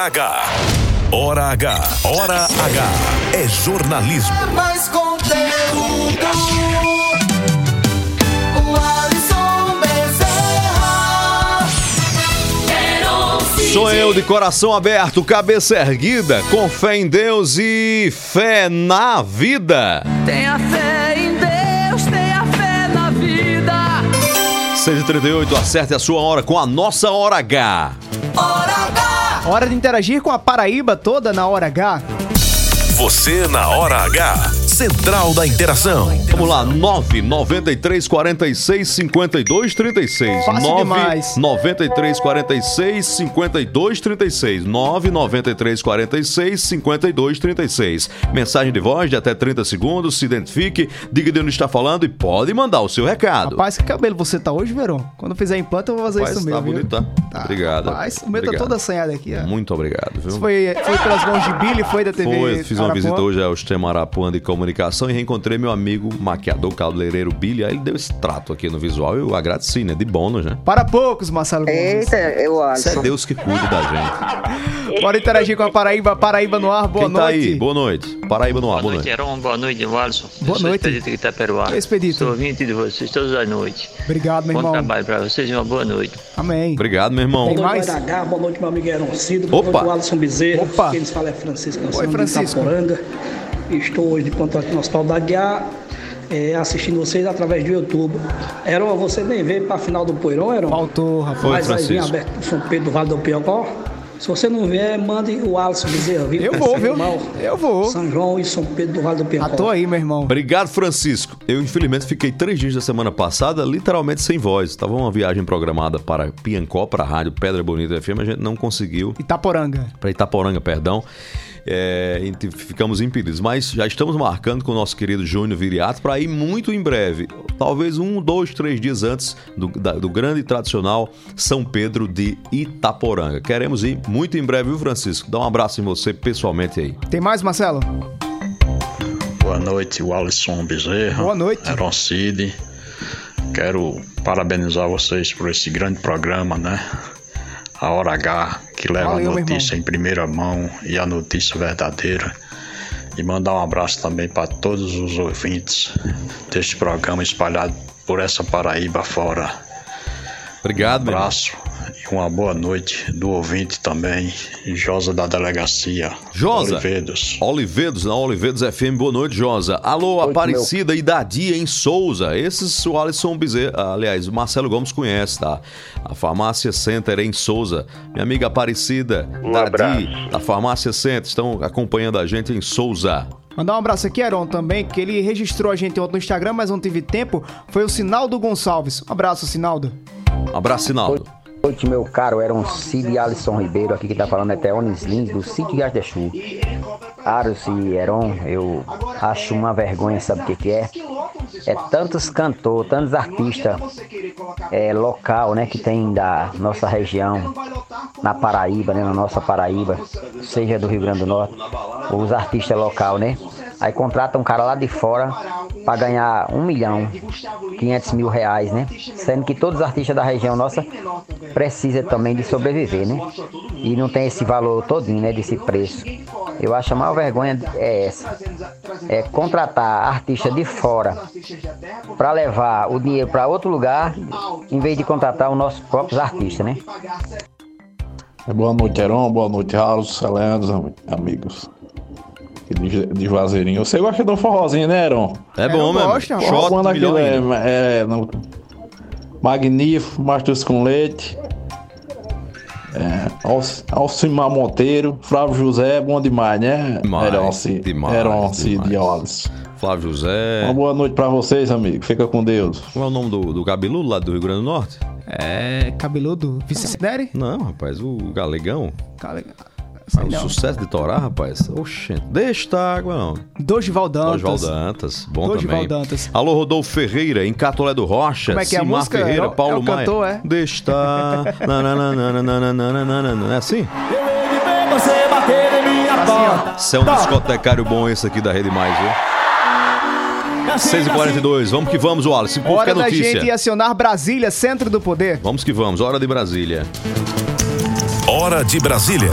Hora H. Hora H. Hora H. É jornalismo. É mais conteúdo. O Alisson Bezerra. Quero Sou eu de coração aberto, cabeça erguida, com fé em Deus e fé na vida. Tenha fé em Deus, tenha fé na vida. 6h38, acerte a sua hora com a nossa Hora H. Hora H. Hora de interagir com a Paraíba toda na hora H. Você na Hora H. Central da Interação. Vamos lá, 993 46 52 36. Fácil demais. 93 46 52 36. 993 46 52 36. Mensagem de voz de até 30 segundos. Se identifique, diga de onde está falando e pode mandar o seu recado. Rapaz, que cabelo você tá hoje, Verão? Quando eu fizer implante, eu vou fazer Rapaz, isso tá mesmo. viu? bonito, tá? Obrigado. Rapaz, o meu tá Obrigado. todo assanhado aqui, ó. Muito obrigado, viu? Isso foi, foi pelas mãos de Billy, foi da TV Foi, fiz uma Arapuã? visita hoje ao sistema Arapuã de Comunicação comunicação e reencontrei meu amigo maquiador cabeleireiro Billy. Aí ele deu esse trato aqui no visual. Eu agradeci, né? De bônus, né? Para poucos, Marcelo Gomes. Eita, eu Isso é acho. Deus que cuida da gente. Bora interagir com a Paraíba. Paraíba no ar, boa Quem tá noite. aí? Boa noite. Paraíba no ar, boa Boa noite, noite. Heron. Boa noite, Wallison. Boa Eu noite. Expedito Itaperuá. Expedito. Sou ouvinte de vocês todas as noites. Obrigado, meu Bom irmão. trabalho pra vocês e uma boa noite. Amém. Obrigado, meu irmão. Tem Boa mais? noite, H. Boa noite, meu amigo Heron Cido. Boa Opa. noite, Alisson Bezerra. Opa. Quem nos fala é Francisco. Oi, Francisco. Itaporanga. Estou hoje de aqui no Hospital da Guiar, é, assistindo vocês através do YouTube. Heron, você nem veio para a final do Poirão, Heron? Faltou. Foi, Mas vai vir Francisco. aberto pro São Pedro do Vale do Piocó. Se você não vier, mande o Alisson Bezerra, viu? Eu vou, viu? Irmão, Eu vou. São João e São Pedro do Vale do Piocó. Ah, tô aí, meu irmão. Obrigado, Francisco. Eu, infelizmente, fiquei três dias da semana passada literalmente sem voz. Tava uma viagem programada para Piancó, para a rádio Pedra Bonita FM, a gente não conseguiu. Itaporanga. Para Itaporanga, perdão. É, ficamos impedidos. Mas já estamos marcando com o nosso querido Júnior Viriato para ir muito em breve. Talvez um, dois, três dias antes do, da- do grande e tradicional São Pedro de Itaporanga. Queremos ir muito em breve, viu, Francisco? Dá um abraço em você pessoalmente aí. Tem mais, Marcelo? Boa noite, Wallison Bezerra. Boa noite. Heron Cid. Quero parabenizar vocês por esse grande programa, né? A Hora H, que leva Valeu, a notícia em primeira mão e a notícia verdadeira. E mandar um abraço também para todos os ouvintes deste programa espalhado por essa Paraíba fora. Obrigado, Um abraço e uma boa noite do ouvinte também, Josa da Delegacia. Josa. Olivedos. Olivedos, na Olivedos FM. Boa noite, Josa. Alô, Aparecida e Dadia em Souza. Esses o Alisson Bezerra, aliás, o Marcelo Gomes conhece, tá? A Farmácia Center em Souza. Minha amiga Aparecida, Um Dadi, da Farmácia Center, estão acompanhando a gente em Souza. Mandar um abraço aqui, Aaron, também, que ele registrou a gente ontem no Instagram, mas não teve tempo. Foi o Sinaldo Gonçalves. Um abraço, Sinaldo. Um abraço, Sinaldo. Noite, meu caro. Era um Cid Alisson Ribeiro aqui que tá falando é Teones Lins, do sítio de Ardechu. Aros e Heron, eu acho uma vergonha, sabe o que, que é? É tantos cantores, tantos artistas é, local, né, que tem da nossa região, na Paraíba, né, na nossa Paraíba, seja do Rio Grande do Norte, os artistas local, né? Aí contrata um cara lá de fora para ganhar um milhão, 500 mil reais, né? Sendo que todos os artistas da região nossa precisam também de sobreviver, né? E não tem esse valor todinho, né? Desse preço. Eu acho a maior vergonha é essa. É contratar artista de fora para levar o dinheiro para outro lugar, em vez de contratar os nossos próprios artistas, né? Boa noite, Heron. Boa noite, Celendos, am- amigos. De, de Juazeirinho. Você gosta de um forrozinho, né, Heron? É bom, meu amigo. Forró Shot quando aquilo milhão é, é, no- magnífico, mastos com leite. É, Alci- Alcimar Monteiro, Flávio José, bom demais, né? Demais, Heron Cid, demais, Heron Cid demais. Olis. Flávio José. Uma boa noite pra vocês, amigo. Fica com Deus. Qual é o nome do, do cabeludo lá do Rio Grande do Norte? É. Cabeludo? Vicente Neri? Não, rapaz, o Galegão. Galegão. Ah, o sucesso de Torá, rapaz. Oxente, deixa a água, não. Dorival Dantas. Dorival Dantas, bom Dorival também. Dantas. Alô, Rodolfo Ferreira, em Catolé do Rocha. Como é que é a música? Ferreira, É o- Paulo é o Maia. cantor, é? Deixa é assim? Você bater em minha porta. Isso é um discotecário bom esse aqui da Rede Mais, viu? 6h42, vamos que vamos, Wallace. Povo Hora quer da notícia. gente acionar Brasília, centro do poder. Vamos que vamos, hora de Brasília. Hora de Brasília.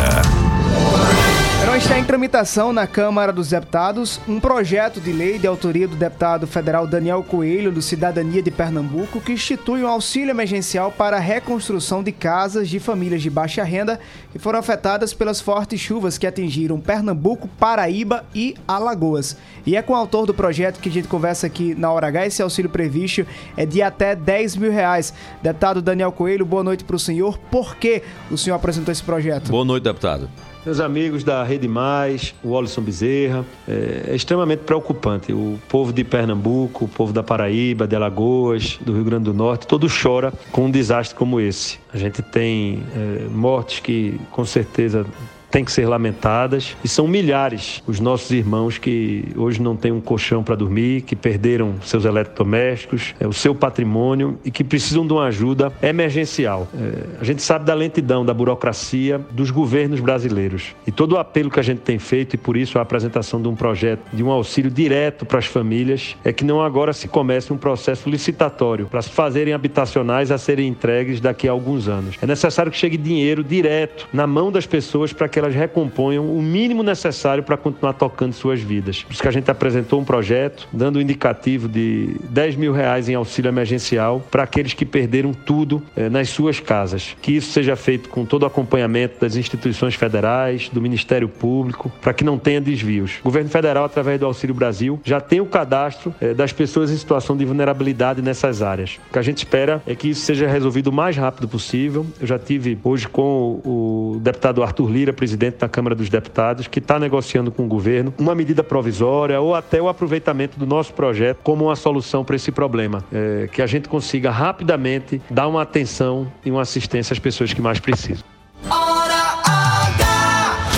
Está em tramitação na Câmara dos Deputados um projeto de lei de autoria do deputado federal Daniel Coelho, do Cidadania de Pernambuco, que institui um auxílio emergencial para a reconstrução de casas de famílias de baixa renda que foram afetadas pelas fortes chuvas que atingiram Pernambuco, Paraíba e Alagoas. E é com o autor do projeto que a gente conversa aqui na Hora H. Esse auxílio previsto é de até 10 mil reais. Deputado Daniel Coelho, boa noite para o senhor. Por que o senhor apresentou esse projeto? Boa noite, deputado. Meus amigos da Rede Mais, o Olisson Bezerra, é, é extremamente preocupante. O povo de Pernambuco, o povo da Paraíba, de Alagoas, do Rio Grande do Norte, todo chora com um desastre como esse. A gente tem é, mortes que com certeza têm que ser lamentadas e são milhares os nossos irmãos que hoje não têm um colchão para dormir, que perderam seus eletrodomésticos, é, o seu patrimônio e que precisam de uma ajuda emergencial. É, a gente sabe da lentidão, da burocracia dos governos brasileiros e todo o apelo que a gente tem feito e por isso a apresentação de um projeto de um auxílio direto para as famílias é que não agora se comece um processo licitatório para se fazerem habitacionais a serem entregues daqui a alguns anos. É necessário que chegue dinheiro direto na mão das pessoas para que elas recomponham o mínimo necessário para continuar tocando suas vidas. Por isso que a gente apresentou um projeto dando um indicativo de 10 mil reais em auxílio emergencial para aqueles que perderam tudo eh, nas suas casas. Que isso seja feito com todo o acompanhamento das instituições federais, do Ministério Público, para que não tenha desvios. O governo federal, através do Auxílio Brasil, já tem o cadastro eh, das pessoas em situação de vulnerabilidade nessas áreas. O que a gente espera é que isso seja resolvido o mais rápido possível. Eu já tive hoje com o deputado Arthur Lira, presidente da Câmara dos Deputados, que está negociando com o governo uma medida provisória ou até o aproveitamento do nosso projeto como uma solução para esse problema. É, que a gente consiga rapidamente dar uma atenção e uma assistência às pessoas que mais precisam.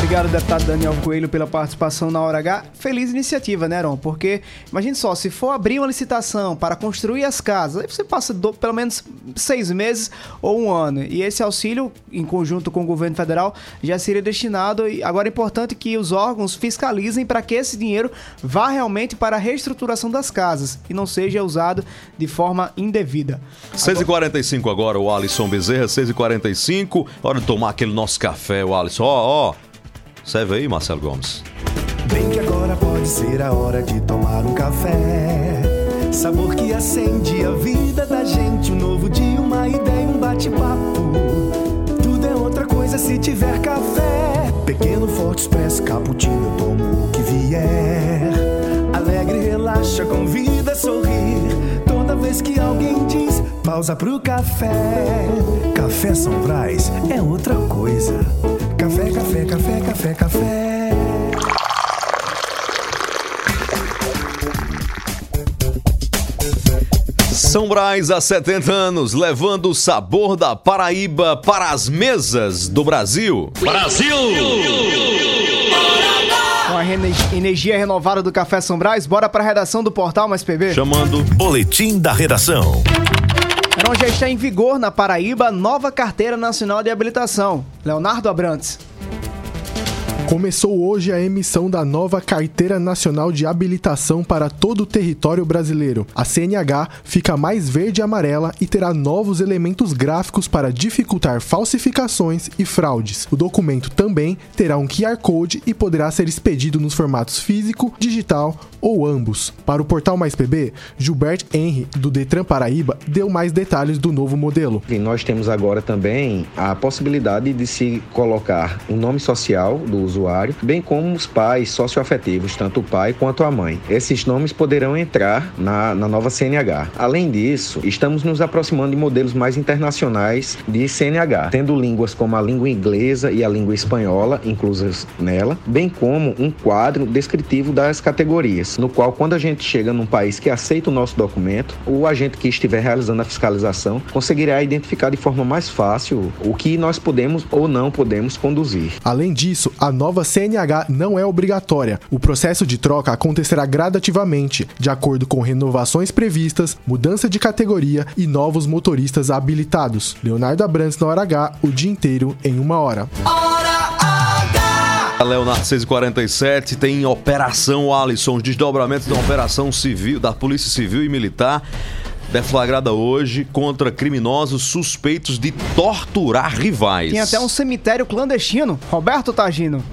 Obrigado, deputado Daniel Coelho, pela participação na Hora H. Feliz iniciativa, né, Ron? Porque, imagine só, se for abrir uma licitação para construir as casas, aí você passa do, pelo menos seis meses ou um ano. E esse auxílio, em conjunto com o governo federal, já seria destinado. E agora é importante que os órgãos fiscalizem para que esse dinheiro vá realmente para a reestruturação das casas e não seja usado de forma indevida. 6h45 agora, o Alisson Bezerra, 6h45. Hora de tomar aquele nosso café, o Alisson. Ó, ó. Serve aí, Marcelo Gomes. Bem que agora pode ser a hora de tomar um café. Sabor que acende a vida da gente. Um novo dia, uma ideia, um bate-papo. Tudo é outra coisa se tiver café. Pequeno, forte, expresso, cappuccino, eu tomo o que vier. Alegre, relaxa, convida a sorrir. Toda vez que alguém diz pausa pro café. Café São Brás é outra coisa. Café, café, café, café, café. São Brás há 70 anos, levando o sabor da Paraíba para as mesas do Brasil. Brasil! Com a energia renovada do Café São Brás, bora para a redação do portal Mais PB. Chamando Boletim da Redação. Heron já está em vigor na Paraíba nova Carteira Nacional de Habilitação. Leonardo Abrantes. Começou hoje a emissão da nova Carteira Nacional de Habilitação para todo o território brasileiro. A CNH fica mais verde e amarela e terá novos elementos gráficos para dificultar falsificações e fraudes. O documento também terá um QR Code e poderá ser expedido nos formatos físico, digital ou ambos. Para o portal Mais PB, Gilbert Henry, do Detran Paraíba, deu mais detalhes do novo modelo. E nós temos agora também a possibilidade de se colocar o nome social do usuário, bem como os pais socioafetivos, tanto o pai quanto a mãe. Esses nomes poderão entrar na, na nova CNH. Além disso, estamos nos aproximando de modelos mais internacionais de CNH, tendo línguas como a língua inglesa e a língua espanhola inclusas nela, bem como um quadro descritivo das categorias, no qual, quando a gente chega num país que aceita o nosso documento, o agente que estiver realizando a fiscalização conseguirá identificar de forma mais fácil o que nós podemos ou não podemos conduzir. Além disso, a nova CNH não é obrigatória. O processo de troca acontecerá gradativamente, de acordo com renovações previstas, mudança de categoria e novos motoristas habilitados. Leonardo Abrantes na hora H, o dia inteiro em uma hora. A Leonardo 647 tem operação Alisson, os desdobramentos da operação civil, da Polícia Civil e Militar, deflagrada hoje contra criminosos suspeitos de torturar rivais. Tem até um cemitério clandestino. Roberto Tagino.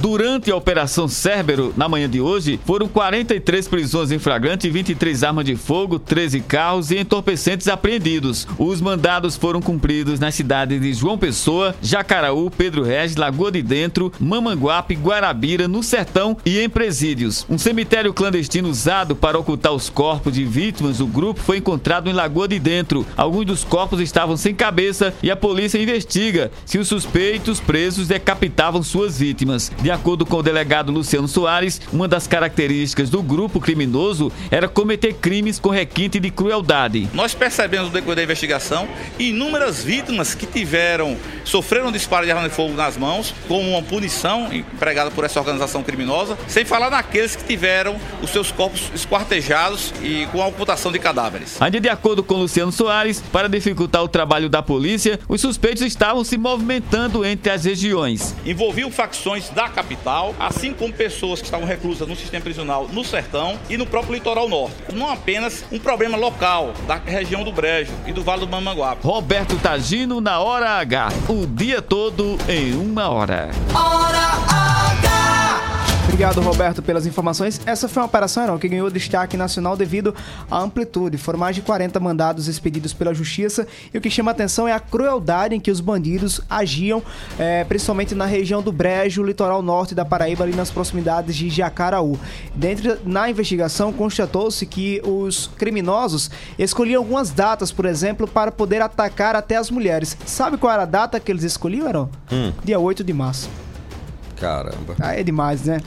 Durante a Operação Cérbero, na manhã de hoje, foram 43 prisões em flagrante, 23 armas de fogo, 13 carros e entorpecentes apreendidos. Os mandados foram cumpridos nas cidades de João Pessoa, Jacaraú, Pedro Regis, Lagoa de Dentro, Mamanguape, Guarabira, no Sertão e em presídios. Um cemitério clandestino usado para ocultar os corpos de vítimas do grupo foi encontrado em Lagoa de Dentro. Alguns dos corpos estavam sem cabeça e a polícia investiga se os suspeitos presos decapitavam suas vítimas. De De acordo com o delegado Luciano Soares, uma das características do grupo criminoso era cometer crimes com requinte de crueldade. Nós percebemos no decorrer da investigação inúmeras vítimas que tiveram, sofreram disparo de arma de fogo nas mãos, como uma punição empregada por essa organização criminosa, sem falar naqueles que tiveram os seus corpos esquartejados e com a ocultação de cadáveres. Ainda de acordo com Luciano Soares, para dificultar o trabalho da polícia, os suspeitos estavam se movimentando entre as regiões. Envolviam facções da capital, assim como pessoas que estavam reclusas no sistema prisional no sertão e no próprio litoral norte. Não apenas um problema local da região do Brejo e do Vale do Mamanguape. Roberto Tagino na Hora H, o dia todo em uma hora. Obrigado, Roberto, pelas informações. Essa foi uma operação Heron, que ganhou destaque nacional devido à amplitude. Foram mais de 40 mandados expedidos pela Justiça e o que chama atenção é a crueldade em que os bandidos agiam, eh, principalmente na região do Brejo, litoral norte da Paraíba, ali nas proximidades de Jacaraú. Dentro, na investigação, constatou-se que os criminosos escolhiam algumas datas, por exemplo, para poder atacar até as mulheres. Sabe qual era a data que eles escolhiam, Heron? Hum. Dia 8 de março. Caramba. Ah, é demais, né?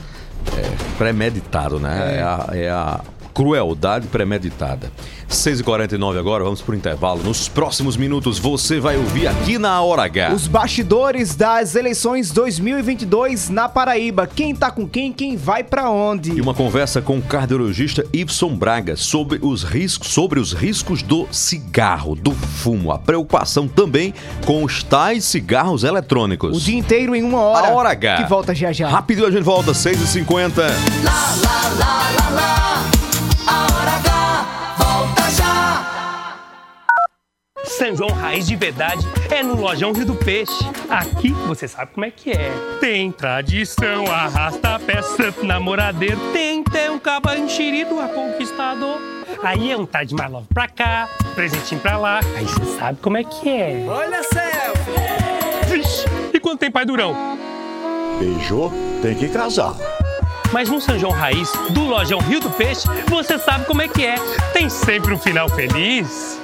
É premeditado, né? É, a, é a crueldade premeditada. 6h49 agora, vamos pro intervalo. Nos próximos minutos você vai ouvir aqui na Hora H. Os bastidores das eleições 2022 na Paraíba. Quem tá com quem, quem vai pra onde? E uma conversa com o cardiologista Ibson Braga sobre os riscos, sobre os riscos do cigarro, do fumo. A preocupação também com os tais cigarros eletrônicos. O dia inteiro em uma hora. A Hora H. Que volta já já. Rápido a gente volta, 6h50. A hora H volta já. São João Raiz de Verdade é no Lojão Rio do Peixe. Aqui você sabe como é que é. Tem tradição, arrasta pé, santo namoradeiro. Tem até um caba enxerido a conquistador. Aí é um tá de mais love pra cá, presentinho pra lá. Aí você sabe como é que é. Olha a selfie. Vixe, e quando tem pai durão? Beijou, tem que casar. Mas no São João Raiz, do Lojão Rio do Peixe, você sabe como é que é. Tem sempre um final feliz.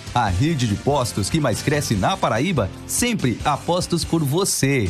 A rede de postos que mais cresce na Paraíba, sempre apostos por você.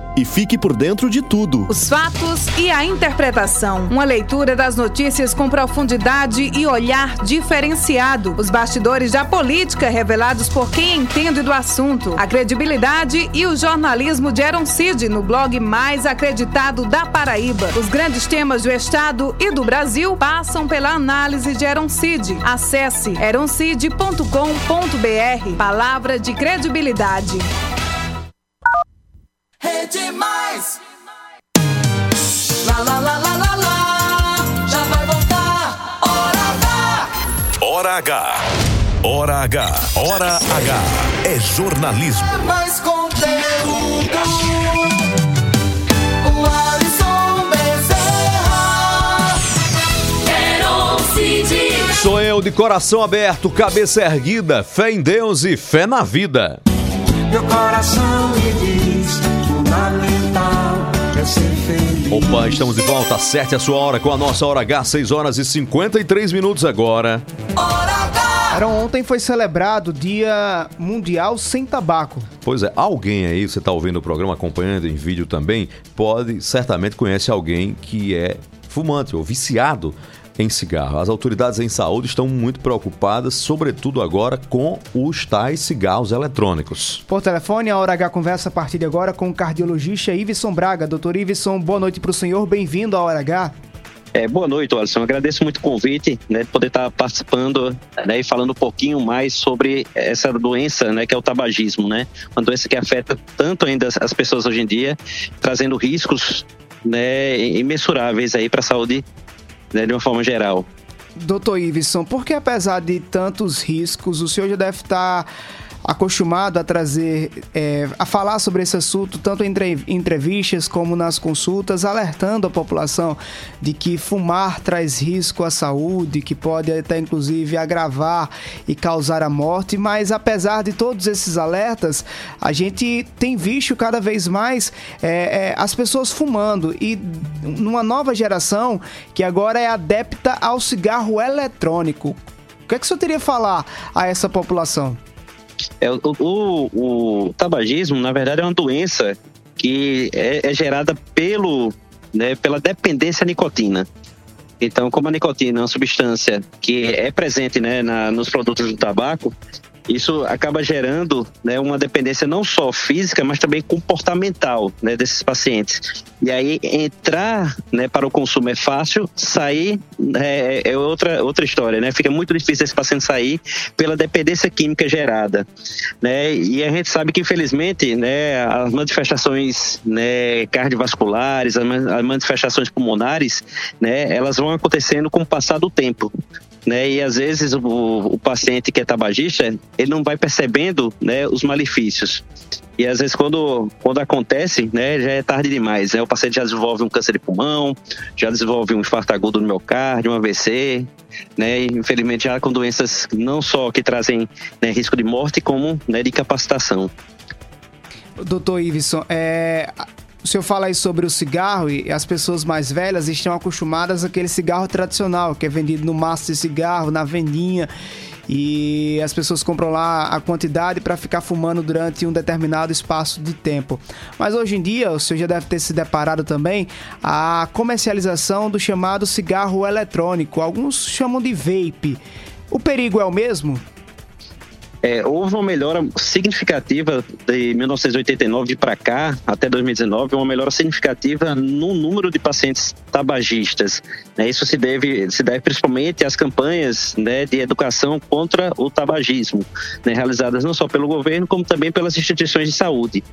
e fique por dentro de tudo. Os fatos e a interpretação. Uma leitura das notícias com profundidade e olhar diferenciado. Os bastidores da política revelados por quem entende do assunto. A credibilidade e o jornalismo de Aaron Cid no blog mais acreditado da Paraíba. Os grandes temas do Estado e do Brasil passam pela análise de Aaron Cid. Acesse eroncid.com.br. Palavra de credibilidade. H. Hora H. Hora H. É jornalismo. Mais conteúdo. O Alisson Bezerra. Sou eu de coração aberto, cabeça erguida, fé em Deus e fé na vida. Meu coração me diz: fundamental é ser feliz. Opa, estamos de volta. Acerte a sua hora com a nossa Hora H, 6 horas e 53 minutos agora. Era ontem foi celebrado o Dia Mundial Sem Tabaco. Pois é, alguém aí, você está ouvindo o programa, acompanhando em vídeo também, pode, certamente conhece alguém que é fumante ou viciado em cigarro. As autoridades em saúde estão muito preocupadas, sobretudo agora com os tais cigarros eletrônicos. Por telefone, a Hora H conversa a partir de agora com o cardiologista Iveson Braga. Doutor Iveson, boa noite para o senhor, bem-vindo à Hora H. É, boa noite, Alisson. Agradeço muito o convite, né, de poder estar participando né, e falando um pouquinho mais sobre essa doença, né, que é o tabagismo, né? Uma doença que afeta tanto ainda as- as pessoas hoje em dia, trazendo riscos, né, imensuráveis aí para a saúde, né, de uma forma geral. Doutor Iveson, porque apesar de tantos riscos, o senhor já deve estar acostumado a trazer, é, a falar sobre esse assunto, tanto em entre- entrevistas como nas consultas, alertando a população de que fumar traz risco à saúde, que pode até inclusive agravar e causar a morte, mas apesar de todos esses alertas, a gente tem visto cada vez mais é, é, as pessoas fumando e numa nova geração que agora é adepta ao cigarro eletrônico. O que, é que o senhor teria a falar a essa população? É, o, o- o tabagismo, na verdade, é uma doença que é, é gerada pelo, né, pela dependência à nicotina. Então, como a nicotina é uma substância que é presente né, na- nos produtos do tabaco, isso acaba gerando né, uma dependência não só física, mas também comportamental né, desses pacientes. E aí, entrar né, para o consumo é fácil, sair é, é outra, outra história, né? Fica muito difícil esse paciente sair pela dependência química gerada, né? E a gente sabe que, infelizmente, né, as manifestações né, cardiovasculares, as man- as manifestações pulmonares, né, elas vão acontecendo com o passar do tempo. Né, e às vezes o, o paciente que é tabagista, ele não vai percebendo né, os malefícios. E às vezes quando, quando acontece, né, já é tarde demais. Né? O paciente já desenvolve um câncer de pulmão, já desenvolve um infarto agudo no miocárdio, um AVC, né? Infelizmente já com doenças não só que trazem né, risco de morte, como né, de incapacitação. Doutor Iveson, é, o senhor fala aí sobre o cigarro e as pessoas mais velhas estão acostumadas àquele cigarro tradicional, que é vendido no maço de cigarro, na vendinha. E as pessoas compram lá a quantidade para ficar fumando durante um determinado espaço de tempo. Mas hoje em dia, o senhor já deve ter se deparado também a comercialização do chamado cigarro eletrônico. Alguns chamam de vape. O perigo é o mesmo? É, houve uma melhora significativa de 1989 para cá, até 2019, uma melhora significativa no número de pacientes tabagistas. né? Isso se deve, se deve principalmente às campanhas né, de educação contra o tabagismo, né, realizadas não só pelo governo, como também pelas instituições de saúde.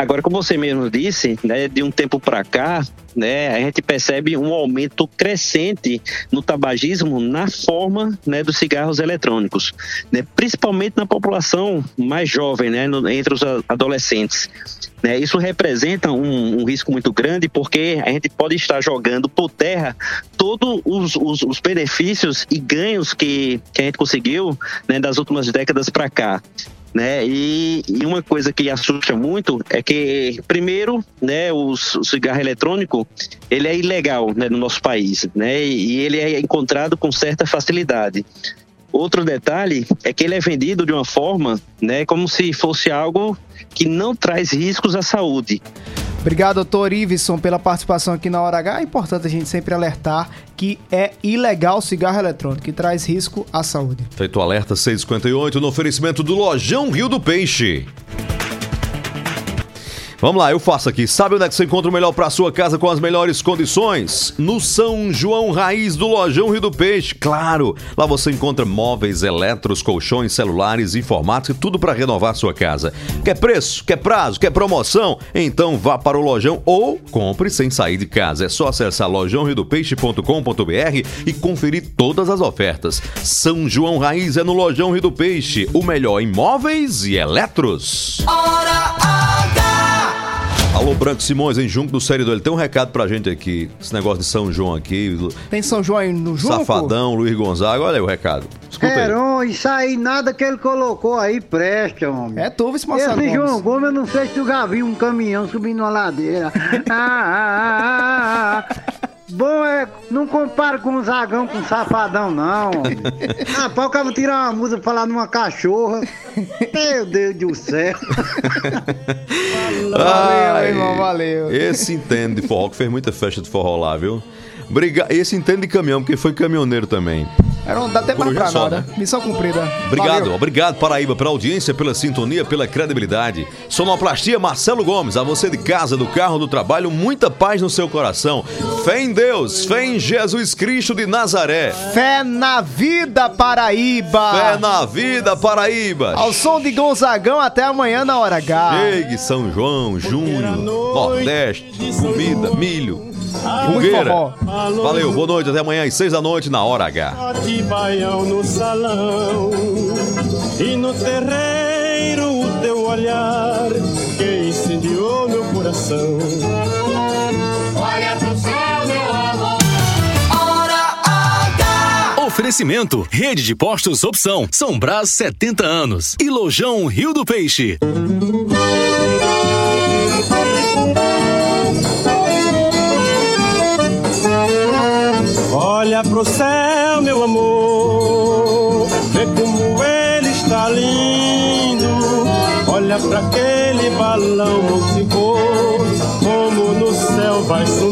Agora, como você mesmo disse, né, de um tempo para cá, né, a gente percebe um aumento crescente no tabagismo na forma né, dos cigarros eletrônicos, né, principalmente na população mais jovem, né, entre os adolescentes. Né, isso representa um, um risco muito grande porque a gente pode estar jogando por terra todos os, os- os benefícios e ganhos que, que a gente conseguiu né, das últimas décadas para cá né? E, e uma coisa que assusta muito é que, primeiro, né, o, o cigarro eletrônico ele é ilegal né, no nosso país, né? E ele é encontrado com certa facilidade. Outro detalhe é que ele é vendido de uma forma, né, como se fosse algo que não traz riscos à saúde. Obrigado, doutor Iveson, pela participação aqui na Hora H. É importante a gente sempre alertar que é ilegal o cigarro eletrônico, que traz risco à saúde. Feito o alerta 658 no oferecimento do Lojão Rio do Peixe. Vamos lá, eu faço aqui. Sabe onde é que você encontra o melhor para sua casa com as melhores condições? No São João Raiz do Lojão Rio do Peixe. Claro, lá você encontra móveis, eletros, colchões, celulares, informática, tudo para renovar sua casa. Quer preço? Quer prazo? Quer promoção? Então vá para o Lojão ou compre sem sair de casa. É só acessar lojãoriodopeixe.com.br e conferir todas as ofertas. São João Raiz é no Lojão Rio do Peixe, o melhor em móveis e eletros. Hora! Alô, Branco Simões, em Junco do Série 2. Ele tem um recado pra gente aqui. Esse negócio de São João aqui. Tem São João aí no Junco? Safadão, Luiz Gonzaga. Olha aí o recado. Escuta aí. Heron, isso aí, nada que ele colocou aí presta, homem. É tu, esse Marcelo Esse. João Gomes, eu não sei se tu já viu um caminhão subindo uma ladeira. Ah, ah, ah, ah. Bom é, não compara com um zagão com um safadão, não. Ah, pau, o cara tirar uma música falar numa cachorra. Meu Deus do céu. Valeu, irmão, valeu. Esse entende de forró, que fez muita festa de forró lá, viu? Briga... Esse entende de caminhão, porque foi caminhoneiro também. Era um, dá até Por mais hoje pra é só, nada. Missão cumprida. Obrigado, Valeu. obrigado Paraíba pela audiência, pela sintonia, pela credibilidade. Sonoplastia Marcelo Gomes, a você de casa, do carro, do trabalho, muita paz no seu coração. Fé em Deus, fé em Jesus Cristo de Nazaré. Fé na vida, Paraíba. Fé na vida, Paraíba. Ao som de Gonzagão, até amanhã na hora H. Chegue São João, junho, Nordeste, comida, milho, fogueira. Valeu, boa noite, até amanhã às seis da noite na Hora H. de baião no salão e no terreiro o teu olhar que incendiou meu coração. Olha pro céu, meu amor. Oferecimento: Rede de Postos Opção, São Brás 70 anos e Lojão Rio do Peixe. Olha pro céu, meu amor, vê como ele está lindo. Olha pra aquele balão multicor, como no céu vai sumir.